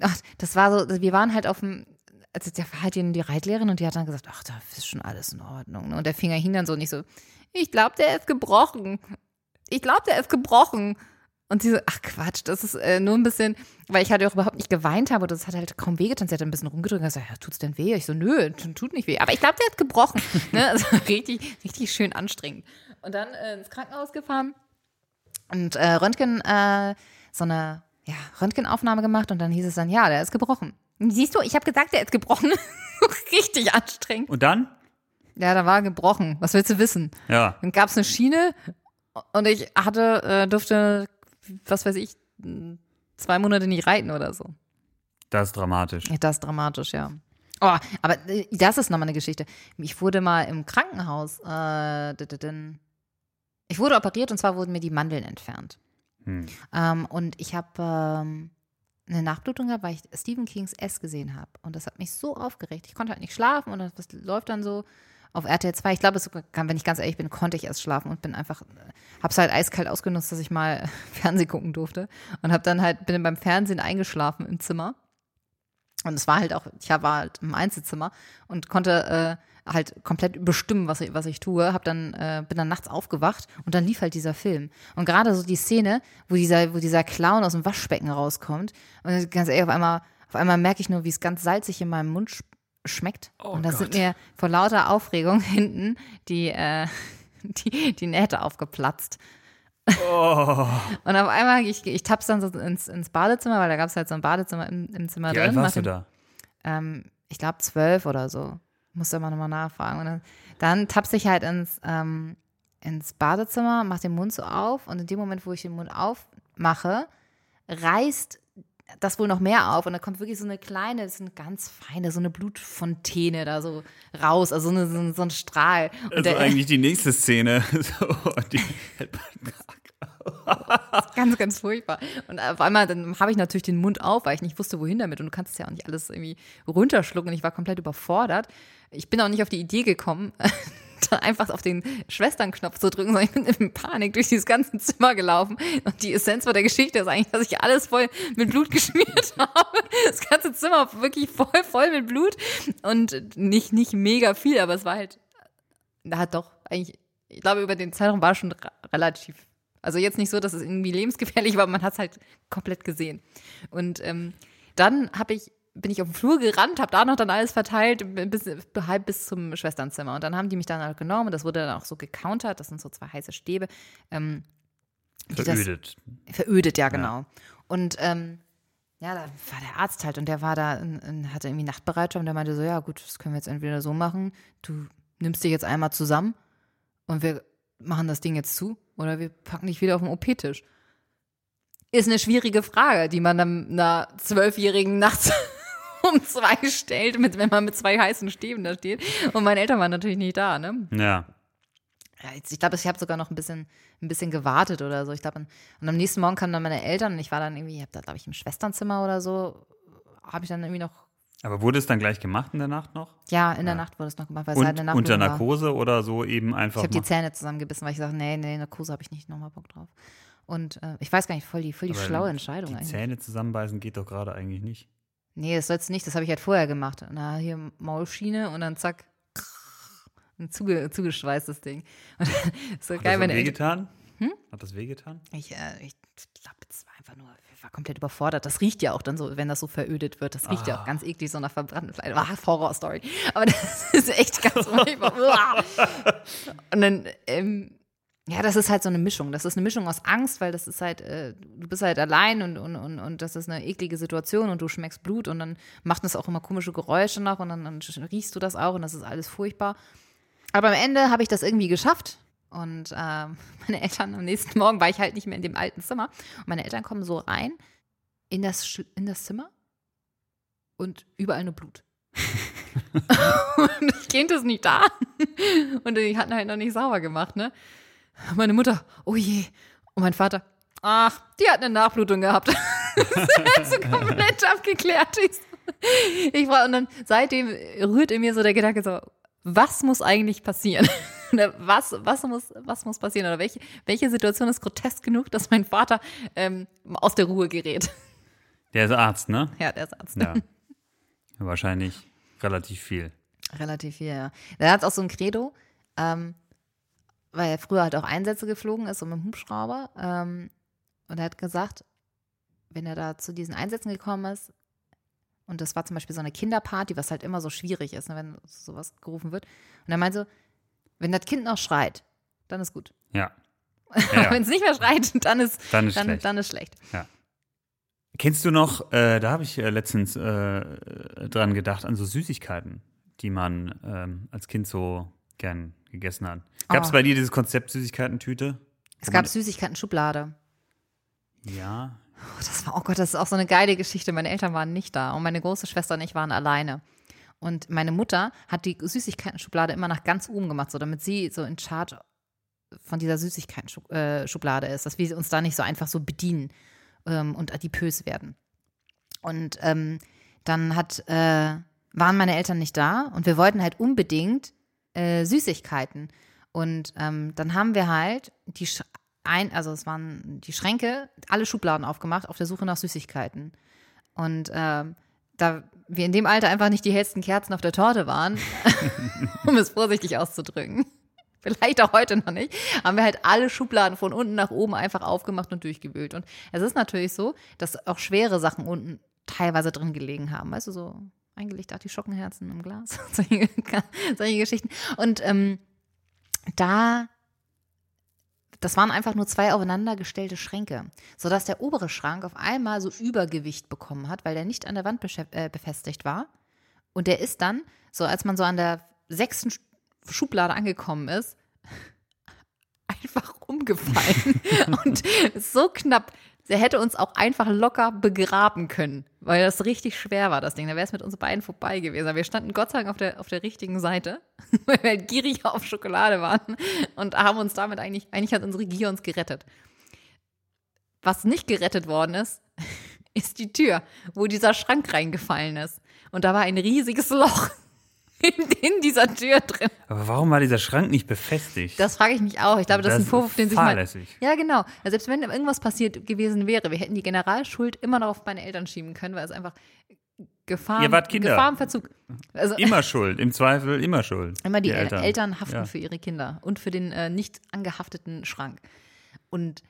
ach, das war so, wir waren halt auf dem, also da war halt die, die Reitlehrerin und die hat dann gesagt, ach, da ist schon alles in Ordnung. ne? Und der Finger hing dann so und ich so, ich glaube, der ist gebrochen. Ich glaube, der ist gebrochen. Und sie so, ach Quatsch, das ist äh, nur ein bisschen, weil ich halt auch überhaupt nicht geweint habe das hat halt kaum wehgetan. Sie hat ein bisschen rumgedrückt und gesagt, ja, tut's denn weh? Ich so, nö, tut nicht weh. Aber ich glaube, der hat gebrochen. ne? Also richtig, richtig schön anstrengend. Und dann äh, ins Krankenhaus gefahren und äh, Röntgen, äh, so eine ja, Röntgenaufnahme gemacht und dann hieß es dann, ja, der ist gebrochen. Siehst du, ich habe gesagt, der ist gebrochen. richtig anstrengend. Und dann? Ja, da war er gebrochen. Was willst du wissen? Ja. Dann gab es eine Schiene und ich hatte, äh, durfte, was weiß ich, zwei Monate nicht reiten oder so. Das ist dramatisch. Das ist dramatisch, ja. Oh, aber äh, das ist nochmal eine Geschichte. Ich wurde mal im Krankenhaus, äh, ich wurde operiert und zwar wurden mir die Mandeln entfernt. Hm. Ähm, und ich habe ähm, eine Nachblutung gehabt, weil ich Stephen Kings S gesehen habe. Und das hat mich so aufgeregt. Ich konnte halt nicht schlafen und das, das läuft dann so auf RTL 2. Ich glaube, wenn ich ganz ehrlich bin, konnte ich erst schlafen und bin einfach, habe es halt eiskalt ausgenutzt, dass ich mal Fernsehen gucken durfte. Und habe dann halt, bin beim Fernsehen eingeschlafen im Zimmer. Und es war halt auch, ich war halt im Einzelzimmer und konnte äh, halt komplett bestimmen, was ich, was ich tue. Hab dann, äh, bin dann nachts aufgewacht und dann lief halt dieser Film. Und gerade so die Szene, wo dieser, wo dieser Clown aus dem Waschbecken rauskommt. Und ganz ehrlich, auf einmal, auf einmal merke ich nur, wie es ganz salzig in meinem Mund sch schmeckt. und da sind mir vor lauter Aufregung hinten die, äh, die, die Nähte aufgeplatzt. Oh. Und auf einmal, ich, ich tapp's dann so ins, ins Badezimmer, weil da gab es halt so ein Badezimmer im, im Zimmer Wie drin. alt warst du da? ähm, ich glaube zwölf oder so. Muss aber nochmal nachfragen. Und dann, dann tappst ich halt ins, ähm, ins Badezimmer, mach den Mund so auf und in dem Moment, wo ich den Mund aufmache, reißt das wohl noch mehr auf und da kommt wirklich so eine kleine, das ist eine ganz feine, so eine Blutfontäne da so raus, also so, eine, so, ein- so ein Strahl. Und ist der, eigentlich die nächste Szene. So, die ganz, ganz furchtbar. Und auf einmal, dann habe ich natürlich den Mund auf, weil ich nicht wusste, wohin damit. Und du kannst es ja auch nicht alles irgendwie runterschlucken. Und ich war komplett überfordert. Ich bin auch nicht auf die Idee gekommen, da einfach auf den Schwesternknopf zu drücken, sondern ich bin in Panik durch dieses ganze Zimmer gelaufen. Und die Essenz von der Geschichte ist eigentlich, dass ich alles voll mit Blut geschmiert habe. Das ganze Zimmer wirklich voll, voll mit Blut. Und nicht, nicht mega viel, aber es war halt, da hat doch eigentlich, ich glaube, über den Zeitraum war schon relativ also jetzt nicht so, dass es irgendwie lebensgefährlich war, man hat es halt komplett gesehen. Und ähm, dann habe ich bin ich auf den Flur gerannt, habe da noch dann alles verteilt, bis, halb bis zum Schwesternzimmer. Und dann haben die mich dann halt genommen, das wurde dann auch so gecountert, das sind so zwei heiße Stäbe. Ähm, verödet. Das, verödet, ja, genau. Ja. Und ähm, ja, da war der Arzt halt und der war da, in, in, hatte irgendwie Nachtbereitschaft und der meinte so, ja gut, das können wir jetzt entweder so machen, du nimmst dich jetzt einmal zusammen und wir machen das Ding jetzt zu oder wir packen dich wieder auf den OP-Tisch. Ist eine schwierige Frage, die man dann einer Zwölfjährigen nachts um zwei stellt, mit, wenn man mit zwei heißen Stäben da steht. Und meine Eltern waren natürlich nicht da, ne? Ja. ja ich glaube, ich habe sogar noch ein bisschen, ein bisschen gewartet oder so. Ich glaube, und am nächsten Morgen kamen dann meine Eltern und ich war dann irgendwie, ich habe da, glaube ich, im Schwesternzimmer oder so, habe ich dann irgendwie noch aber wurde es dann gleich gemacht in der Nacht noch? Ja, in der ja. Nacht wurde es noch gemacht, weil und, es halt eine Nacht Unter Narkose war. oder so eben einfach. Ich habe die Zähne zusammengebissen, weil ich sage, nee, nee, Narkose habe ich nicht nochmal Bock drauf. Und äh, ich weiß gar nicht, voll die, voll die schlaue Entscheidung die eigentlich. Zähne zusammenbeißen geht doch gerade eigentlich nicht. Nee, das sollst du nicht, das habe ich halt vorher gemacht. Na, hier Maulschiene und dann zack, ein zuge, zugeschweißtes Ding. Und so Hat geil, das wehgetan? Hm? Hat das wehgetan? Ich, äh, ich glaube, es war einfach nur, ich war komplett überfordert. Das riecht ja auch dann so, wenn das so verödet wird. Das riecht ah. ja auch ah. ganz eklig, so nach verbrannten Fleisch. War ah, Horror-Story. Aber das ist echt ganz furchtbar. und dann, ähm, ja, das ist halt so eine Mischung. Das ist eine Mischung aus Angst, weil das ist halt, äh, du bist halt allein und, und, und, und das ist eine eklige Situation und du schmeckst Blut und dann macht das auch immer komische Geräusche nach und dann, dann riechst du das auch und das ist alles furchtbar. Aber am Ende habe ich das irgendwie geschafft und äh, meine Eltern am nächsten Morgen war ich halt nicht mehr in dem alten Zimmer und meine Eltern kommen so rein in das, in das Zimmer und überall nur Blut. und das Kind ist nicht da und die hatten halt noch nicht sauber gemacht, ne? Meine Mutter, oh je. Und mein Vater, ach, die hat eine Nachblutung gehabt. das ist so komplett abgeklärt. Ich, ich war, und dann seitdem rührt in mir so der Gedanke so, was muss eigentlich passieren? was, was, muss, was muss passieren? Oder welche, welche Situation ist grotesk genug, dass mein Vater ähm, aus der Ruhe gerät? Der ist Arzt, ne? Ja, der ist Arzt. Ja. Wahrscheinlich relativ viel. Relativ viel, ja. Der hat auch so ein Credo. Ähm, weil er früher halt auch Einsätze geflogen ist, so mit dem Hubschrauber. Ähm, und er hat gesagt, wenn er da zu diesen Einsätzen gekommen ist, und das war zum Beispiel so eine Kinderparty, was halt immer so schwierig ist, ne, wenn sowas gerufen wird. Und er meinte so, wenn das Kind noch schreit, dann ist gut. Ja. ja, ja. wenn es nicht mehr schreit, dann ist, dann ist dann, schlecht. Dann ist schlecht. Ja. Kennst du noch, äh, da habe ich äh, letztens äh, dran gedacht, an so Süßigkeiten, die man ähm, als Kind so gern gegessen hat. Gab es oh. bei dir dieses Konzept Süßigkeiten-Tüte? Es gab Süßigkeiten-Schublade. Ja. Oh, das war, oh Gott, das ist auch so eine geile Geschichte. Meine Eltern waren nicht da und meine große Schwester und ich waren alleine. Und meine Mutter hat die Süßigkeiten-Schublade immer nach ganz oben gemacht, so damit sie so in Charge von dieser Süßigkeiten-Schublade ist, dass wir uns da nicht so einfach so bedienen ähm, und adipös werden. Und ähm, dann hat, äh, waren meine Eltern nicht da und wir wollten halt unbedingt äh, Süßigkeiten. Und ähm, dann haben wir halt die Sch ein, also es waren die Schränke, alle Schubladen aufgemacht auf der Suche nach Süßigkeiten. Und ähm, da wir in dem Alter einfach nicht die hellsten Kerzen auf der Torte waren, um es vorsichtig auszudrücken, vielleicht auch heute noch nicht, haben wir halt alle Schubladen von unten nach oben einfach aufgemacht und durchgewühlt. Und es ist natürlich so, dass auch schwere Sachen unten teilweise drin gelegen haben. Weißt du, so eingelegt Artischockenherzen im Glas, solche, solche Geschichten. Und ähm, da, das waren einfach nur zwei aufeinandergestellte Schränke, sodass der obere Schrank auf einmal so Übergewicht bekommen hat, weil der nicht an der Wand äh, befestigt war. Und der ist dann, so als man so an der sechsten Schublade angekommen ist, einfach umgefallen und so knapp der hätte uns auch einfach locker begraben können, weil das richtig schwer war, das Ding. Da wäre es mit uns beiden vorbei gewesen. Aber wir standen Gott sei Dank auf der, auf der richtigen Seite, weil wir halt gierig auf Schokolade waren und haben uns damit eigentlich, eigentlich hat unsere Gier uns gerettet. was nicht gerettet worden ist, ist die Tür, wo dieser Schrank reingefallen ist. Und da war ein riesiges Loch in, dieser Tür drin. Aber warum war dieser Schrank nicht befestigt? Das frage ich mich auch. Ich glaube, das, Das ist ein Vorwurf, den sich mal. fahrlässig. Ja, genau. Also selbst wenn irgendwas passiert gewesen wäre, wir hätten die Generalschuld immer noch auf meine Eltern schieben können, weil es einfach Gefahr, Ihr wart Kinder. Gefahr im Verzug. Also immer schuld, im Zweifel immer schuld. immer die, Eltern. Eltern. Eltern haften Ja. für ihre Kinder und für den äh, nicht angehafteten Schrank. Und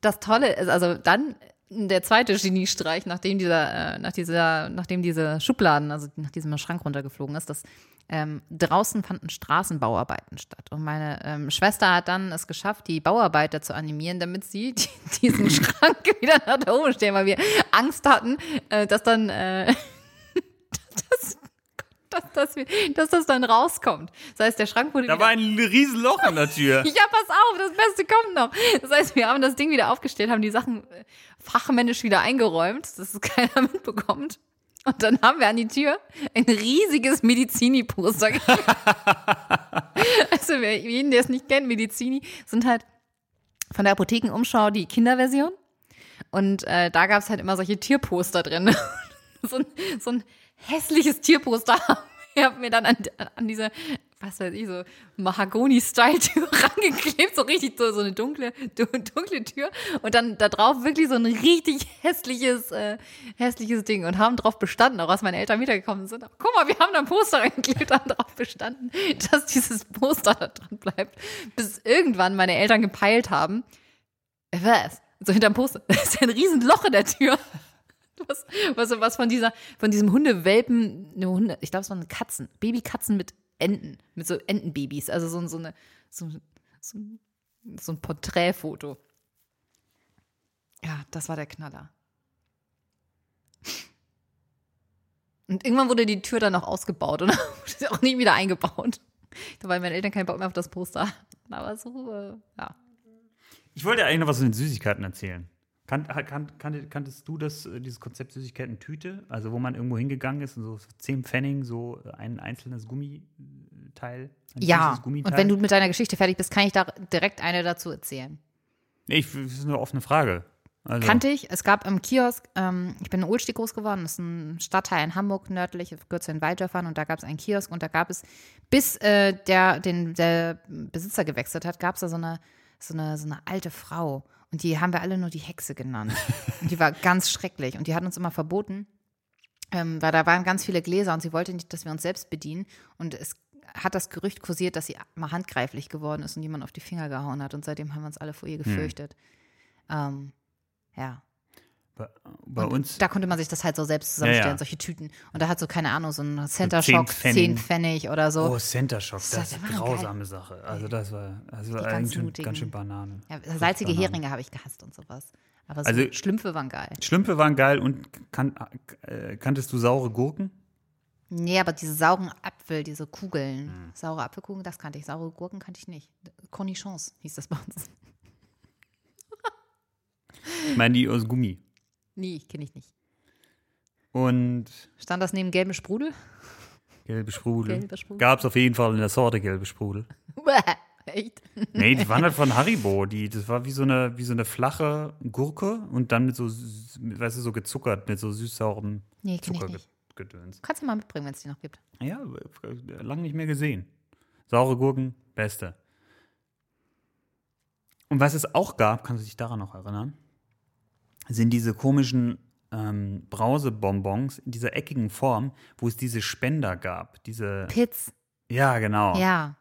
das Tolle ist, also dann der zweite Geniestreich, nachdem dieser, äh, nach dieser, nachdem diese Schubladen, also nach diesem Schrank runtergeflogen ist, dass ähm, draußen fanden Straßenbauarbeiten statt. Und meine ähm, Schwester hat dann es geschafft, die Bauarbeiter zu animieren, damit sie die, diesen Schrank wieder nach oben stellen, weil wir Angst hatten, äh, dass dann äh, dass, dass, wir, dass das dann rauskommt. Das heißt, der Schrank wurde Da war ein riesen Loch an der Tür. ja, pass auf, das Beste kommt noch. Das heißt, wir haben das Ding wieder aufgestellt, haben die Sachen äh, fachmännisch wieder eingeräumt, dass es keiner mitbekommt. Und dann haben wir an die Tür ein riesiges Medizini-Poster also, wer jeden, der es nicht kennt, Medizini sind halt von der Apothekenumschau die Kinderversion. Und äh, da gab es halt immer solche Tierposter drin. so, ein, so ein hässliches Tierposter ich habe mir dann an, an diese, was weiß ich, so Mahagoni-Style-Tür rangeklebt, so richtig so, so eine dunkle, du- dunkle Tür und dann da drauf wirklich so ein richtig hässliches, äh, hässliches Ding und haben drauf bestanden, auch als meine Eltern wiedergekommen sind. Aber guck mal, wir haben da ein Poster reingeklebt, haben drauf bestanden, dass dieses Poster da dran bleibt, bis irgendwann meine Eltern gepeilt haben, äh, was? So hinterm Poster, da ist ja ein riesen Loch in der Tür. Was, was, was von dieser, von diesem Hundewelpen, ne Hunde, ich glaube, es waren Katzen, Babykatzen mit Enten, mit so Entenbabys, also so, so eine, so, so, so ein Porträtfoto. Ja, das war der Knaller. Und irgendwann wurde die Tür dann noch ausgebaut und wurde sie auch nie wieder eingebaut. Weil meine Eltern keinen Bock mehr auf das Poster. Aber so, äh, ja. Ich wollte eigentlich noch was zu den Süßigkeiten erzählen. Kan, kan, kan, kanntest du das, äh, dieses Konzept Süßigkeiten-Tüte? Also, wo man irgendwo hingegangen ist und so 10 Pfennig, so ein einzelnes Gummiteil? Ein Ja, Gummiteil? und wenn du mit deiner Geschichte fertig bist, kann ich da direkt eine dazu erzählen. Nee, ich, das ist eine offene Frage. Also, Kannte ich. Es gab im Kiosk, ähm, ich bin in Ohlstieg groß geworden, das ist ein Stadtteil in Hamburg nördlich, gehört zu den Walddörfern und da gab es einen Kiosk und da gab es, bis äh, der, den, der Besitzer gewechselt hat, gab es da so eine, so, eine, so eine alte Frau und die haben wir alle nur die Hexe genannt. Und die war ganz schrecklich und die hat uns immer verboten, ähm, weil da waren ganz viele Gläser und sie wollte nicht, dass wir uns selbst bedienen und es hat das Gerücht kursiert, dass sie mal handgreiflich geworden ist und jemand auf die Finger gehauen hat und seitdem haben wir uns alle vor ihr gefürchtet. Ähm, ja. Bei, bei Und uns. Da konnte man sich das halt so selbst zusammenstellen, Ja, ja. solche Tüten. Und da hat so, keine Ahnung, so ein Center 10 Shock, Pfennig. 10 Pfennig oder so. Oh, Center Shock, Das das ist eine geil. grausame Sache. Also, das war, eigentlich ganz mutigen. ganz schön Banane. ja, salzige Banane. Heringe habe ich gehasst und sowas. Aber so Also- Schlümpfe waren geil. Schlümpfe waren geil und kan, äh, kanntest du saure Gurken? Nee, aber diese sauren Apfel, diese Kugeln, Hm. saure Apfelkugeln, das kannte ich. Saure Gurken kannte ich nicht. Cornichons hieß das bei uns. Ich meine, die aus Gummi. Nee, kenne ich nicht. Und Stand das neben gelbem Sprudel? gelbe Sprudel. Gelber Sprudel. Gab es auf jeden Fall in der Sorte gelbe Sprudel. Echt? Nee, die waren halt von Haribo. Die, das war wie so, eine, wie so eine flache Gurke und dann mit so, weißt du, so gezuckert, mit so süß-saurem Nee. Zuckergedöns. Kannst du mal mitbringen, wenn es die noch gibt. Ja, äh, lang nicht mehr gesehen. Saure Gurken, beste. Und was es auch gab, kannst du dich daran noch erinnern, sind diese komischen ähm, Brausebonbons in dieser eckigen Form, wo es diese Spender gab. Diese, Pitz. ja, genau. Ja,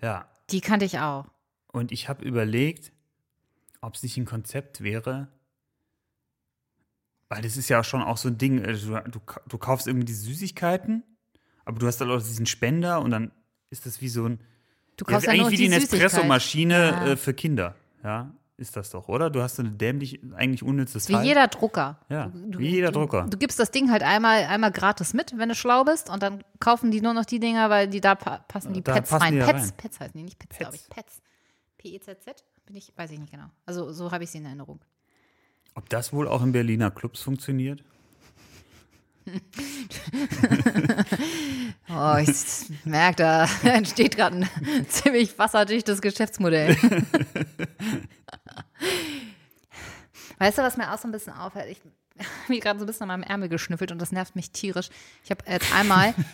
ja. die kannte ich auch. Und ich habe überlegt, ob es nicht ein Konzept wäre, weil das ist ja schon auch so ein Ding, äh, du, du, du kaufst irgendwie diese Süßigkeiten, aber du hast dann auch diesen Spender und dann ist das wie so ein, Du kaufst ja eigentlich wie die die. Nespresso-Maschine Ja. äh, für Kinder, ja, ist das doch, oder? Du hast so ein dämlich, eigentlich unnützes Wie Teil. jeder Drucker. Ja, Du- wie jeder du, Drucker. Du gibst das Ding halt einmal, einmal gratis mit, wenn du schlau bist, und dann kaufen die nur noch die Dinger, weil die da pa passen die Da Pets passen rein. die Pets, rein. Pets heißen die, nicht Pets, glaube ich. Pets. P-E-Z-Z? Bin ich, weiß ich nicht genau. Also so habe ich sie in Erinnerung. Ob das wohl auch in Berliner Clubs funktioniert? Oh, ich merke, da entsteht gerade ein ziemlich wasserdichtes Geschäftsmodell. Weißt du, was mir auch so ein bisschen auffällt? Ich habe mir gerade so ein bisschen an meinem Ärmel geschnüffelt und das nervt mich tierisch. Ich habe jetzt einmal.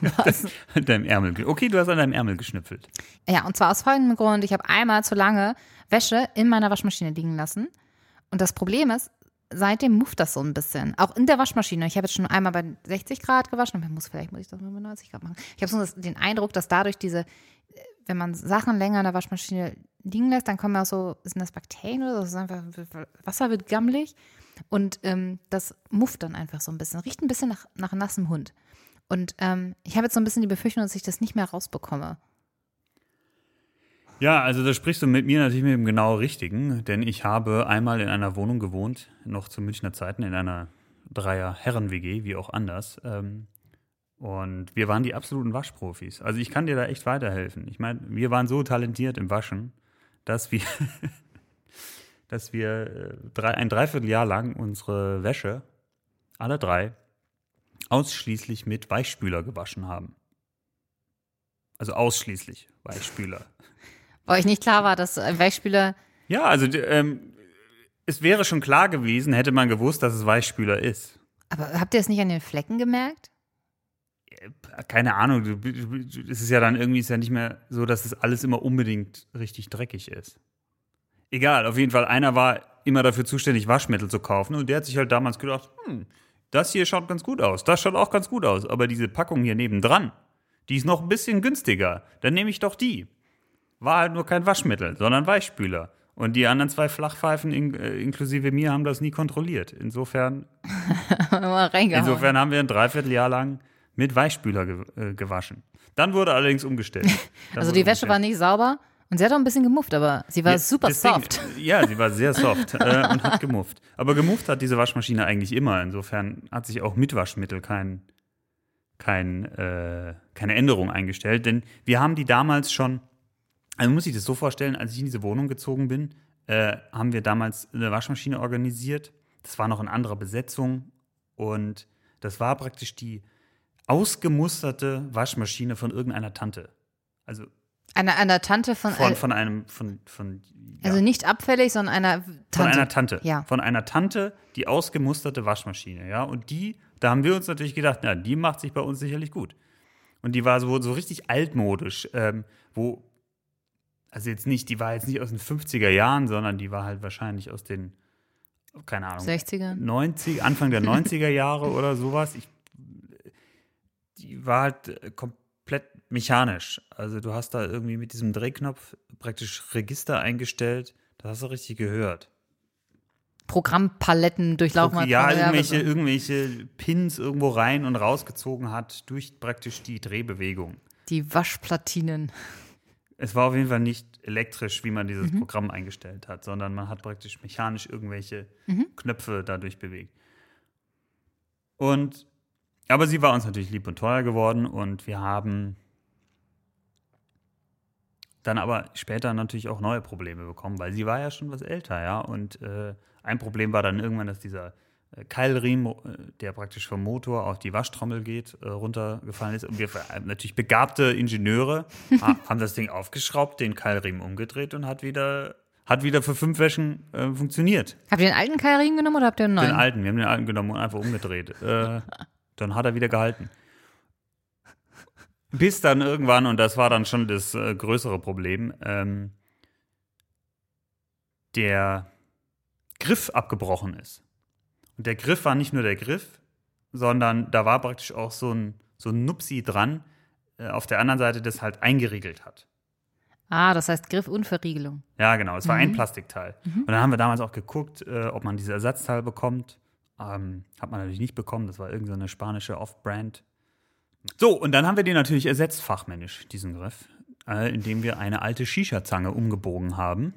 was? An deinem Ärmel. Okay, du hast an deinem Ärmel geschnüffelt. Ja, und zwar aus folgendem Grund. Ich habe einmal zu lange Wäsche in meiner Waschmaschine liegen lassen. Und das Problem ist, seitdem mufft das so ein bisschen. Auch in der Waschmaschine. Ich habe jetzt schon einmal bei 60 Grad gewaschen. Aber muss, vielleicht muss ich das mal bei 90 Grad machen. Ich habe so den Eindruck, dass dadurch diese, wenn man Sachen länger in der Waschmaschine liegen lässt, dann kommen auch so, sind das Bakterien oder so? Das ist einfach, Wasser wird gammelig. Und ähm, das mufft dann einfach so ein bisschen. Riecht ein bisschen nach, nach nassem Hund. Und ähm, ich habe jetzt so ein bisschen die Befürchtung, dass ich das nicht mehr rausbekomme. Ja, also da sprichst du mit mir natürlich mit dem genau Richtigen, denn ich habe einmal in einer Wohnung gewohnt, noch zu Münchner Zeiten, in einer Dreier-Herren-WG, wie auch anders. Ähm, und wir waren die absoluten Waschprofis. Also ich kann dir da echt weiterhelfen. Ich meine, wir waren so talentiert im Waschen, dass wir, dass wir äh, drei, ein Dreivierteljahr lang unsere Wäsche, alle drei, ausschließlich mit Weichspüler gewaschen haben. Also ausschließlich Weichspüler. Weil euch nicht klar war, dass ein Weichspüler. Ja, also ähm, es wäre schon klar gewesen, hätte man gewusst, dass es Weichspüler ist. Aber habt ihr es nicht an den Flecken gemerkt? Keine Ahnung, es ist ja dann irgendwie ist ja nicht mehr so, dass es alles immer unbedingt richtig dreckig ist. Egal, auf jeden Fall, einer war immer dafür zuständig, Waschmittel zu kaufen und der hat sich halt damals gedacht, hm, das hier schaut ganz gut aus, das schaut auch ganz gut aus, aber diese Packung hier nebendran, die ist noch ein bisschen günstiger, dann nehme ich doch die. War halt nur kein Waschmittel, sondern Weichspüler. Und die anderen zwei Flachpfeifen in, äh, inklusive mir haben das nie kontrolliert. Insofern, insofern haben wir ein Dreivierteljahr lang mit Weichspüler ge äh, gewaschen. Dann wurde allerdings umgestellt. Dann also die Wäsche war nicht sauber und sie hat auch ein bisschen gemufft, aber sie war Ja, super deswegen- soft. Ja, sie war sehr soft äh, und hat gemufft. Aber gemufft hat diese Waschmaschine eigentlich immer. Insofern hat sich auch mit Waschmittel kein, kein, äh, keine Änderung eingestellt. Denn wir haben die damals schon, also muss ich das so vorstellen, als ich in diese Wohnung gezogen bin, äh, haben wir damals eine Waschmaschine organisiert. Das war noch in anderer Besetzung und das war praktisch die ausgemusterte Waschmaschine von irgendeiner Tante. Also Eine, einer Tante von, von, von einem, von, von ja. also nicht abfällig, sondern einer Tante. Von einer Tante. Ja. Von einer Tante, die ausgemusterte Waschmaschine, ja. Und die, da haben wir uns natürlich gedacht, na, die macht sich bei uns sicherlich gut. Und die war so, so richtig altmodisch, ähm, wo, also jetzt nicht, die war jetzt nicht aus den 50er Jahren, sondern die war halt wahrscheinlich aus den, keine Ahnung, 60er. 90, Anfang der 90er Jahre oder sowas. Ich, die war halt äh, komplett mechanisch. Also du hast da irgendwie mit diesem Drehknopf praktisch Register eingestellt. Das hast du richtig gehört. Programmpaletten durchlaufen hat. ja, irgendwelche, irgendwelche Pins irgendwo rein und rausgezogen hat durch praktisch die Drehbewegung. Die Waschplatinen. Es war auf jeden Fall nicht elektrisch, wie man Mhm. dieses Programm eingestellt hat, sondern man hat praktisch mechanisch irgendwelche Mhm. Knöpfe dadurch bewegt. Und, aber sie war uns natürlich lieb und teuer geworden und wir haben dann aber später natürlich auch neue Probleme bekommen, weil sie war ja schon was älter, ja. Und äh, ein Problem war dann irgendwann, dass dieser äh, Keilriemen, äh, der praktisch vom Motor auf die Waschtrommel geht, äh, runtergefallen ist. Und wir äh, natürlich begabte Ingenieure ha haben das Ding aufgeschraubt, den Keilriemen umgedreht und hat wieder, hat wieder für fünf Wäschen äh, funktioniert. Habt ihr den alten Keilriemen genommen oder habt ihr einen neuen? Den alten, wir haben den alten genommen und einfach umgedreht. Äh, dann hat er wieder gehalten. Bis dann irgendwann, und das war dann schon das äh, größere Problem, ähm, der Griff abgebrochen ist. Und der Griff war nicht nur der Griff, sondern da war praktisch auch so ein, so ein Nupsi dran, äh, auf der anderen Seite, das halt eingeriegelt hat. Ah, das heißt Griff und Verriegelung. Ja, genau. Es war ein Plastikteil. Und dann haben wir damals auch geguckt, äh, ob man diese Ersatzteil bekommt. Ähm, hat man natürlich nicht bekommen. Das war irgendeine so eine spanische Off-Brand. So, und dann haben wir den natürlich ersetzt, fachmännisch, diesen Griff, äh, indem wir eine alte Shisha-Zange umgebogen haben.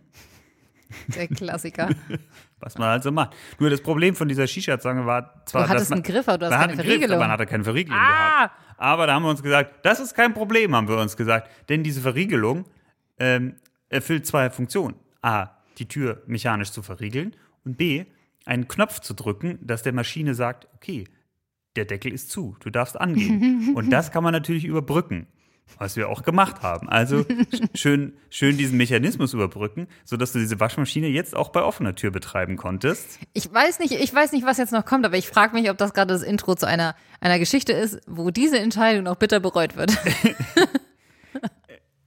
Der Klassiker. Was man halt so macht. Nur das Problem von dieser Shisha-Zange war zwar, Du hattest man, einen Griff, aber du hast keine einen Griff, Verriegelung. aber man hatte keine Verriegelung Ah! gehabt. Aber da haben wir uns gesagt, das ist kein Problem, haben wir uns gesagt. Denn diese Verriegelung ähm, erfüllt zwei Funktionen. A, die Tür mechanisch zu verriegeln und B, einen Knopf zu drücken, dass der Maschine sagt, okay, der Deckel ist zu, du darfst angehen. und das kann man natürlich überbrücken. Was wir auch gemacht haben. Also sch- schön, schön diesen Mechanismus überbrücken, sodass du diese Waschmaschine jetzt auch bei offener Tür betreiben konntest. Ich weiß nicht, ich weiß nicht, was jetzt noch kommt, aber ich frage mich, ob das gerade das Intro zu einer, einer Geschichte ist, wo diese Entscheidung noch bitter bereut wird.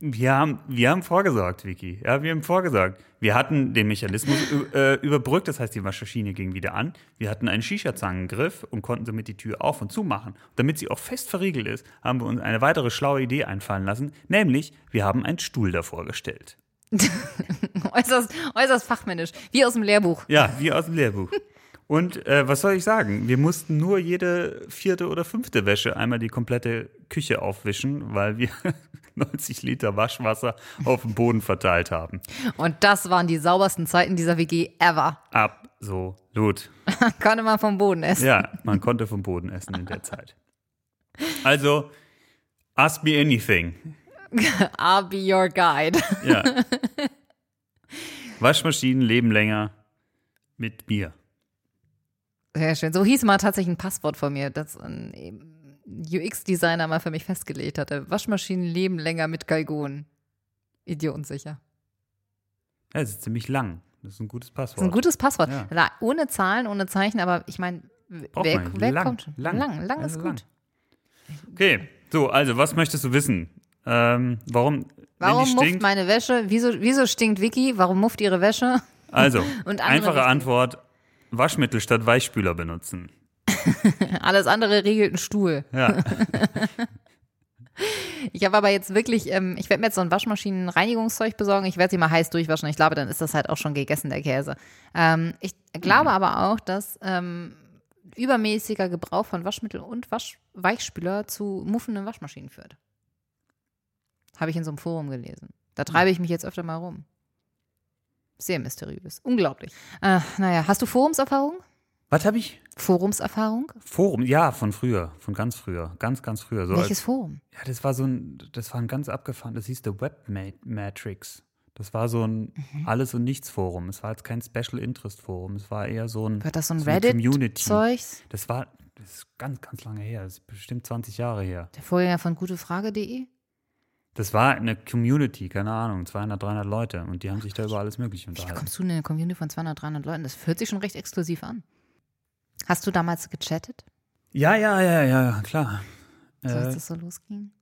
Wir haben, wir haben vorgesorgt, Vicky. Ja, wir haben vorgesorgt. Wir hatten den Mechanismus äh, überbrückt, das heißt, die Waschmaschine ging wieder an. Wir hatten einen Shisha-Zangengriff und konnten somit die Tür auf und zu machen. Damit sie auch fest verriegelt ist, haben wir uns eine weitere schlaue Idee einfallen lassen, nämlich wir haben einen Stuhl davor gestellt. äußerst, äußerst fachmännisch, wie aus dem Lehrbuch. Ja, wie aus dem Lehrbuch. Und äh, was soll ich sagen? Wir mussten nur jede vierte oder fünfte Wäsche einmal die komplette Küche aufwischen, weil wir 90 Liter Waschwasser auf dem Boden verteilt haben. Und das waren die saubersten Zeiten dieser WG ever. Absolut. Konnte man vom Boden essen. Ja, man konnte vom Boden essen in der Zeit. Also, ask me anything. I'll be your guide. Ja. Waschmaschinen leben länger mit mir. Sehr schön. So hieß mal tatsächlich ein Passwort von mir, das ein UX-Designer mal für mich festgelegt hatte. Waschmaschinen leben länger mit Galgonen. Idiotensicher. Ja, es ist ziemlich lang. Das ist ein gutes Das ist ein Passwort. gutes Passwort. Ja. Ohne Zahlen, ohne Zeichen, aber ich meine, wer, wer Lang, kommt? lang. lang, lang ist Also gut. Okay, so, also, was möchtest du wissen? Ähm, warum? Warum die mufft stinkt, meine Wäsche? Wieso, wieso stinkt Vicky? Warum mufft ihre Wäsche? Also, einfache Richtungen. Antwort: Waschmittel statt Weichspüler benutzen. Alles andere regelt ein Stuhl. Ja, Ich habe aber jetzt wirklich, ähm, ich werde mir jetzt so ein Waschmaschinenreinigungszeug besorgen. Ich werde sie mal heiß durchwaschen. Ich glaube, dann ist das halt auch schon gegessen, der Käse. Ähm, ich glaube aber auch, dass ähm, übermäßiger Gebrauch von Waschmittel und Wasch Weichspüler zu muffenden Waschmaschinen führt. Habe ich in so einem Forum gelesen. Da treibe ich mich jetzt öfter mal rum. Sehr mysteriös. Unglaublich. Äh, naja, hast du Forumserfahrung? was habe ich? Forumserfahrung? Forum, ja, von früher, von ganz früher, ganz, ganz früher. So Welches als, Forum? ja, das war so ein, das war ein ganz abgefahren, das hieß The Web Ma- Matrix. Das war so ein Mhm. Alles- und Nichts-Forum. Es war jetzt kein Special Interest-Forum. Es war eher so ein, Wird das so ein Community. Reddit-Zeugs? Das war, das ist ganz, ganz lange her. Das ist bestimmt 20 Jahre her. Der Vorgänger von gutefrage.de? Das war eine Community, keine Ahnung, 200, 300 Leute. Und die haben sich da über alles Mögliche Wie unterhalten. kommst du in eine Community von 200, 300 Leuten? Das hört sich schon recht exklusiv an. Hast du damals gechattet, Ja, ja, ja, ja, klar. so als Äh, das so losging?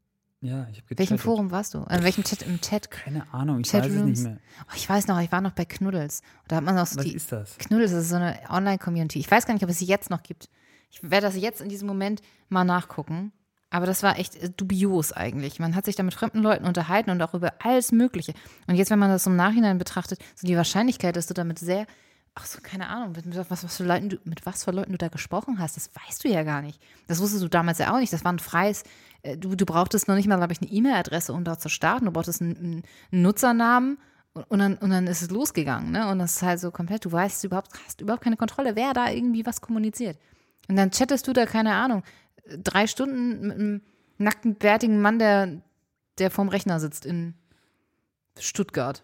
ja, ich habe Welchem Forum warst du? In welchem Chat? Im Chat? Keine Ahnung, ich weiß es Chatrooms? nicht mehr. Oh, ich weiß noch, ich war noch bei Knuddels. Da hat man noch so Was die. ist das? Knuddels das ist so eine Online-Community. Ich weiß gar nicht, ob es sie jetzt noch gibt. Ich werde das jetzt in diesem Moment mal nachgucken. Aber das war echt äh, dubios eigentlich. Man hat sich da mit fremden Leuten unterhalten und auch über alles Mögliche. Und jetzt, wenn man das im Nachhinein betrachtet, so die Wahrscheinlichkeit, dass du damit sehr, ach so, keine Ahnung, mit, mit, was, was für Leuten du, mit was für Leuten du da gesprochen hast, das weißt du ja gar nicht. Das wusstest du damals ja auch nicht. Das war ein freies, äh, du, du brauchtest noch nicht mal, glaube ich, eine E-Mail-Adresse, um dort zu starten. Du brauchtest einen, einen Nutzernamen und, und, dann, und dann ist es losgegangen. Ne? Und das ist halt so komplett, du weißt überhaupt, hast überhaupt keine Kontrolle, wer da irgendwie was kommuniziert. Und dann chattest du da, keine Ahnung, drei Stunden mit einem nackten, bärtigen Mann, der, der vorm Rechner sitzt in Stuttgart.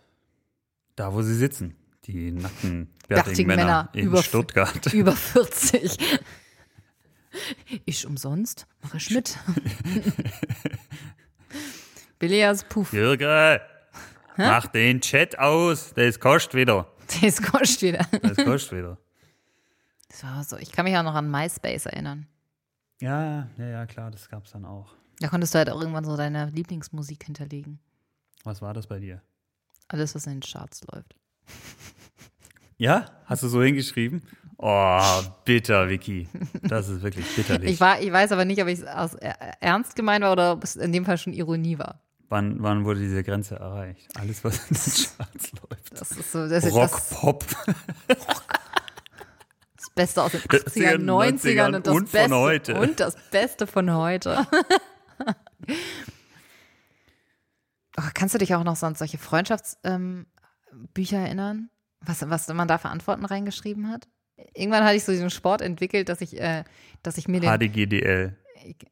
Da, wo sie sitzen. Die nackten, Bärtigen Männer, Männer in über- Stuttgart. Über 40. Ich umsonst? Mache ich mit. Billias Puff. Jürgen, mach den Chat aus. Das kostet wieder. Das kostet wieder. Das kostet wieder. Das war so. Ich kann mich auch noch an MySpace erinnern. Ja, ja, ja, klar, das gab's dann auch. Da konntest du halt auch irgendwann so deine Lieblingsmusik hinterlegen. Was war das bei dir? Alles, was in den Charts läuft. Ja? Hast du so hingeschrieben? Oh, bitter, Vicky. Das ist wirklich bitterlich. Ich, war, ich weiß aber nicht, ob ich es aus äh, ernst gemeint war oder ob es in dem Fall schon Ironie war. wann, wann wurde diese Grenze erreicht? Alles, was in den Charts läuft. Das ist so das, ist Rock, das, Pop. das Beste aus den 80ern, 80ern, 90ern und das, und von Beste, heute. und das Beste von heute. oh, kannst du dich auch noch so an solche Freundschaftsbücher ähm, erinnern? Was, was man da für Antworten reingeschrieben hat? Irgendwann hatte ich so diesen Sport entwickelt, dass ich, äh, dass ich mir den HDGDL.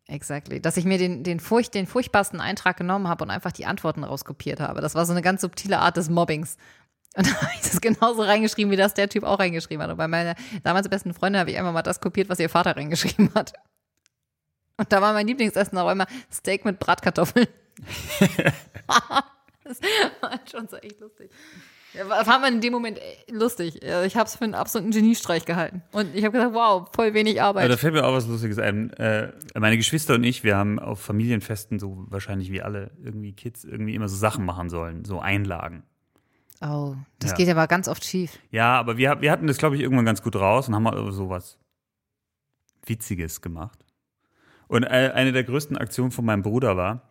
Exactly. Dass ich mir den, den, furcht, den furchtbarsten Eintrag genommen habe und einfach die Antworten rauskopiert habe. Das war so eine ganz subtile Art des Mobbings. Und dann habe ich das genauso reingeschrieben, wie das der Typ auch reingeschrieben hat. Und bei meiner damals besten Freundin habe ich einfach mal das kopiert, was ihr Vater reingeschrieben hat. Und da war mein Lieblingsessen auch immer Steak mit Bratkartoffeln. das war schon so echt lustig. Ja, war- man in dem Moment äh, lustig. Ich habe es für einen absoluten Geniestreich gehalten. Und ich habe gesagt, wow, voll wenig Aber da Arbeit. fällt mir auch was Lustiges ein. Äh, meine Geschwister und ich, wir haben auf Familienfesten, so wahrscheinlich wie alle irgendwie Kids, irgendwie immer so Sachen machen sollen, so Einlagen. Oh, das Ja. geht aber ganz oft schief. Ja, aber wir, wir hatten das, glaube ich, irgendwann ganz gut raus und haben mal so was Witziges gemacht. Und äh, eine der größten Aktionen von meinem Bruder war,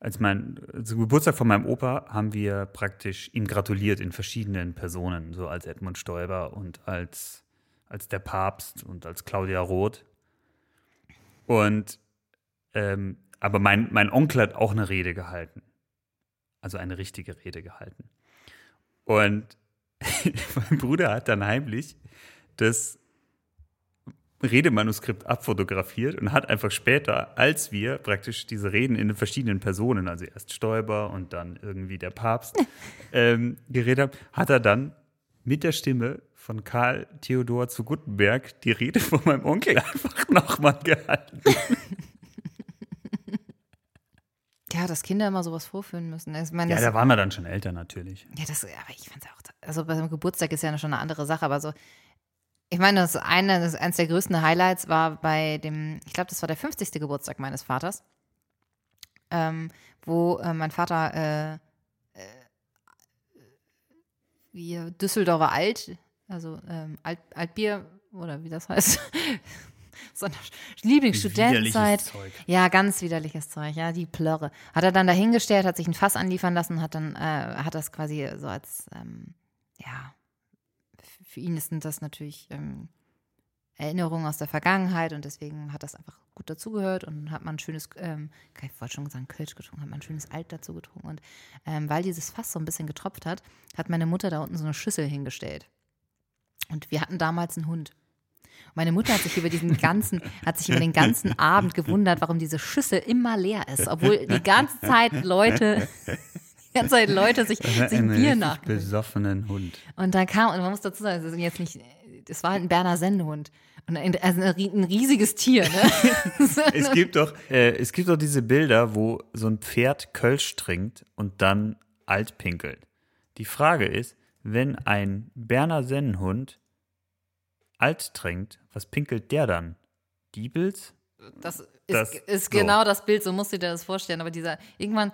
als mein zum Geburtstag von meinem Opa haben wir praktisch ihm gratuliert in verschiedenen Personen, so als Edmund Stoiber und als, als der Papst und als Claudia Roth. Und ähm, aber mein, mein Onkel hat auch eine Rede gehalten. Also eine richtige Rede gehalten. Und mein Bruder hat dann heimlich das Redemanuskript abfotografiert und hat einfach später, als wir praktisch diese Reden in den verschiedenen Personen, also erst Stoiber und dann irgendwie der Papst, ähm, geredet haben, hat er dann mit der Stimme von Karl Theodor zu Guttenberg die Rede von meinem Onkel einfach nochmal gehalten. Ja, dass Kinder immer sowas vorführen müssen. Ich meine, Ja, da waren wir dann schon älter natürlich. Ja, das, aber ich fand's auch, also beim Geburtstag ist ja schon eine andere Sache, aber so, ich meine, das eine, das eines der größten Highlights war bei dem, ich glaube, das war der 50. Geburtstag meines Vaters, ähm, wo äh, mein Vater äh, äh, wie Düsseldorfer Alt, also ähm, Alt, Altbier oder wie das heißt, so eine Lieblingsstudentenzeit. Ja, ganz widerliches Zeug, ja, die Plörre. Hat er dann dahingestellt, hat sich ein Fass anliefern lassen, hat dann, äh, hat das quasi so als, ähm, ja, für ihn sind das natürlich ähm, Erinnerungen aus der Vergangenheit und deswegen hat das einfach gut dazugehört und hat man ein schönes, ähm, ich wollte schon sagen, Kölsch getrunken, hat man ein schönes Alt dazu getrunken und ähm, weil dieses Fass so ein bisschen getropft hat, hat meine Mutter da unten so eine Schüssel hingestellt. Und wir hatten damals einen Hund. Meine Mutter hat sich über diesen ganzen, hat sich über den ganzen Abend gewundert, warum diese Schüssel immer leer ist, obwohl die ganze Zeit Leute, ganze Zeit Leute sich, sich Einen Bier nach. besoffenen Hund. Und dann kam, und man muss dazu sagen, das ist jetzt nicht, das war halt ein Berner Sennhund. Und ein, also ein ein riesiges Tier, ne? Es gibt doch, äh, es gibt doch diese Bilder, wo so ein Pferd Kölsch trinkt und dann alt pinkelt. Die Frage ist, wenn ein Berner Sennenhund alt trinkt, was pinkelt der dann? Diebels? Das ist, Das- ist so. genau das Bild, so musst du dir das vorstellen. Aber dieser, irgendwann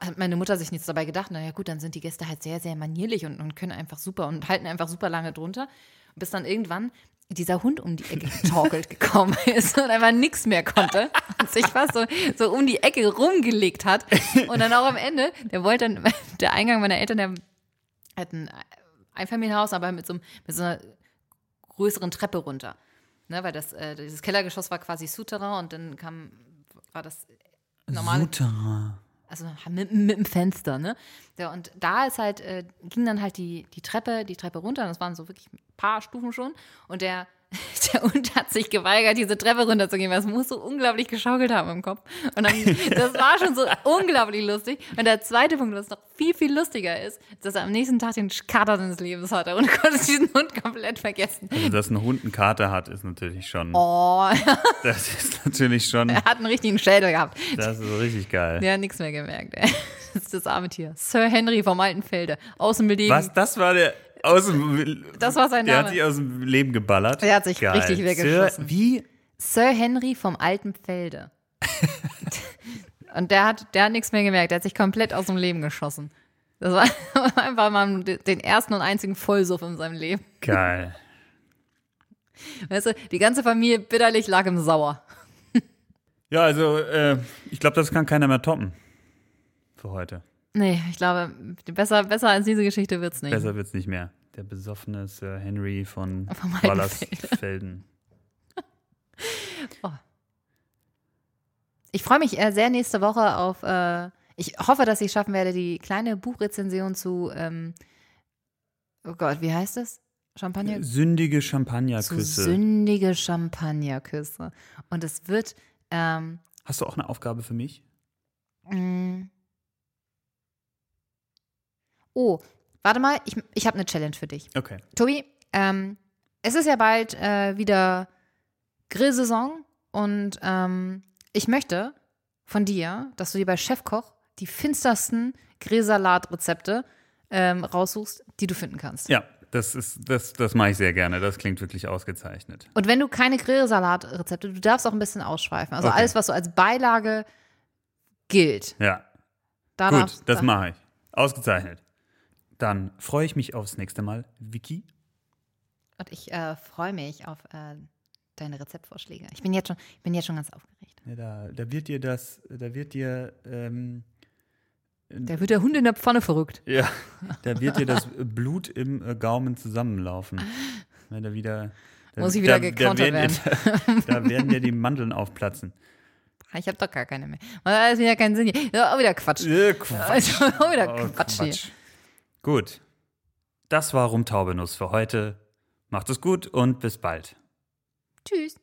hat meine Mutter sich nichts dabei gedacht. Na ja, gut, dann sind die Gäste halt sehr, sehr manierlich und, und können einfach super und halten einfach super lange drunter. Bis dann irgendwann dieser Hund um die Ecke getorkelt gekommen ist und einfach nichts mehr konnte und sich fast so, so um die Ecke rumgelegt hat. Und dann auch am Ende, der wollte dann, der Eingang meiner Eltern, der hat ein Einfamilienhaus, aber mit so, mit so einer größeren Treppe runter. Ne, weil das, äh, dieses Kellergeschoss war quasi Souterrain und dann kam, war das normale, Souterrain. also mit, mit dem Fenster, ne? Ja, und da ist halt, äh, ging dann halt die, die Treppe, die Treppe runter, und das waren so wirklich ein paar Stufen schon. Und der, der Hund hat sich geweigert, diese Treppe runterzugehen, weil es muss so unglaublich geschaukelt haben im Kopf. Und dann, das war schon so unglaublich lustig. Und der zweite Punkt, was noch viel, viel lustiger ist, dass er am nächsten Tag den Kater seines Lebens hatte und konnte diesen Hund komplett vergessen. Also, dass ein Hund einen Kater hat, ist natürlich schon, Oh, das ist natürlich schon, er hat einen richtigen Schädel gehabt. das ist richtig geil. Der hat nichts mehr gemerkt. Ey. Das ist das arme Tier. Sir Henry vom Altenfelde. Außenbedingung. Was, das war der aus dem, Das war sein der Name. hat sich aus dem Leben geballert. Der hat sich richtig weggeschossen. Sir, wie? Sir Henry vom Altenfelde. Und der hat, der hat nichts mehr gemerkt. Der hat sich komplett aus dem Leben geschossen. Das war einfach mal den ersten und einzigen Vollsuff in seinem Leben. Geil. Weißt du, die ganze Familie bitterlich lag im Sauer. Ja, also, äh, ich glaube, das kann keiner mehr toppen. Für heute. Nee, ich glaube, besser, besser als diese Geschichte wird's nicht. Besser wird's nicht mehr. Der besoffene Sir Henry von Altenfelde. Wallersfelden. Ich freue mich äh, sehr nächste Woche auf. Äh, ich hoffe, dass ich schaffen werde, die kleine Buchrezension zu. Ähm, oh Gott, wie heißt es? Champagner? Sündige zu Champagnerküsse. sündige Champagnerküsse. Und es wird. Ähm, Hast du auch eine Aufgabe für mich? mh, oh, warte mal, ich, ich habe eine Challenge für dich. Okay. Tobi, ähm, es ist ja bald äh, wieder Grillsaison und ähm, ich möchte von dir, dass du dir bei Chefkoch die finstersten Grillsalat-Rezepte ähm, raussuchst, die du finden kannst. Ja, das ist, das, das mache ich sehr gerne. Das klingt wirklich ausgezeichnet. Und wenn du keine Grillsalat-Rezepte, du darfst auch ein bisschen ausschweifen. Also Okay. alles, was so als Beilage gilt. Ja, Da gut, das da- mache ich. Ausgezeichnet. Dann freue ich mich aufs nächste Mal, Vicky. Und ich äh, freue mich auf äh, deine Rezeptvorschläge. Ich bin jetzt schon, ich bin jetzt schon ganz aufgeregt. Ja, da, da wird dir das, da wird dir, ähm, Da wird der Hund in der Pfanne verrückt. ja, da wird dir das Blut im äh, Gaumen zusammenlaufen. Wenn da wieder, da, Muss ich wieder da, gecountert da werden, da, da werden dir die Mandeln aufplatzen. Ich habe doch gar keine mehr. Das ist wieder keinen Sinn hier. Ja, auch wieder Quatsch. Äh, Also, auch wieder Oh, Quatsch, hier. Gut. Das war Rumtaubenuss für heute. Macht es gut und bis bald. Tschüss.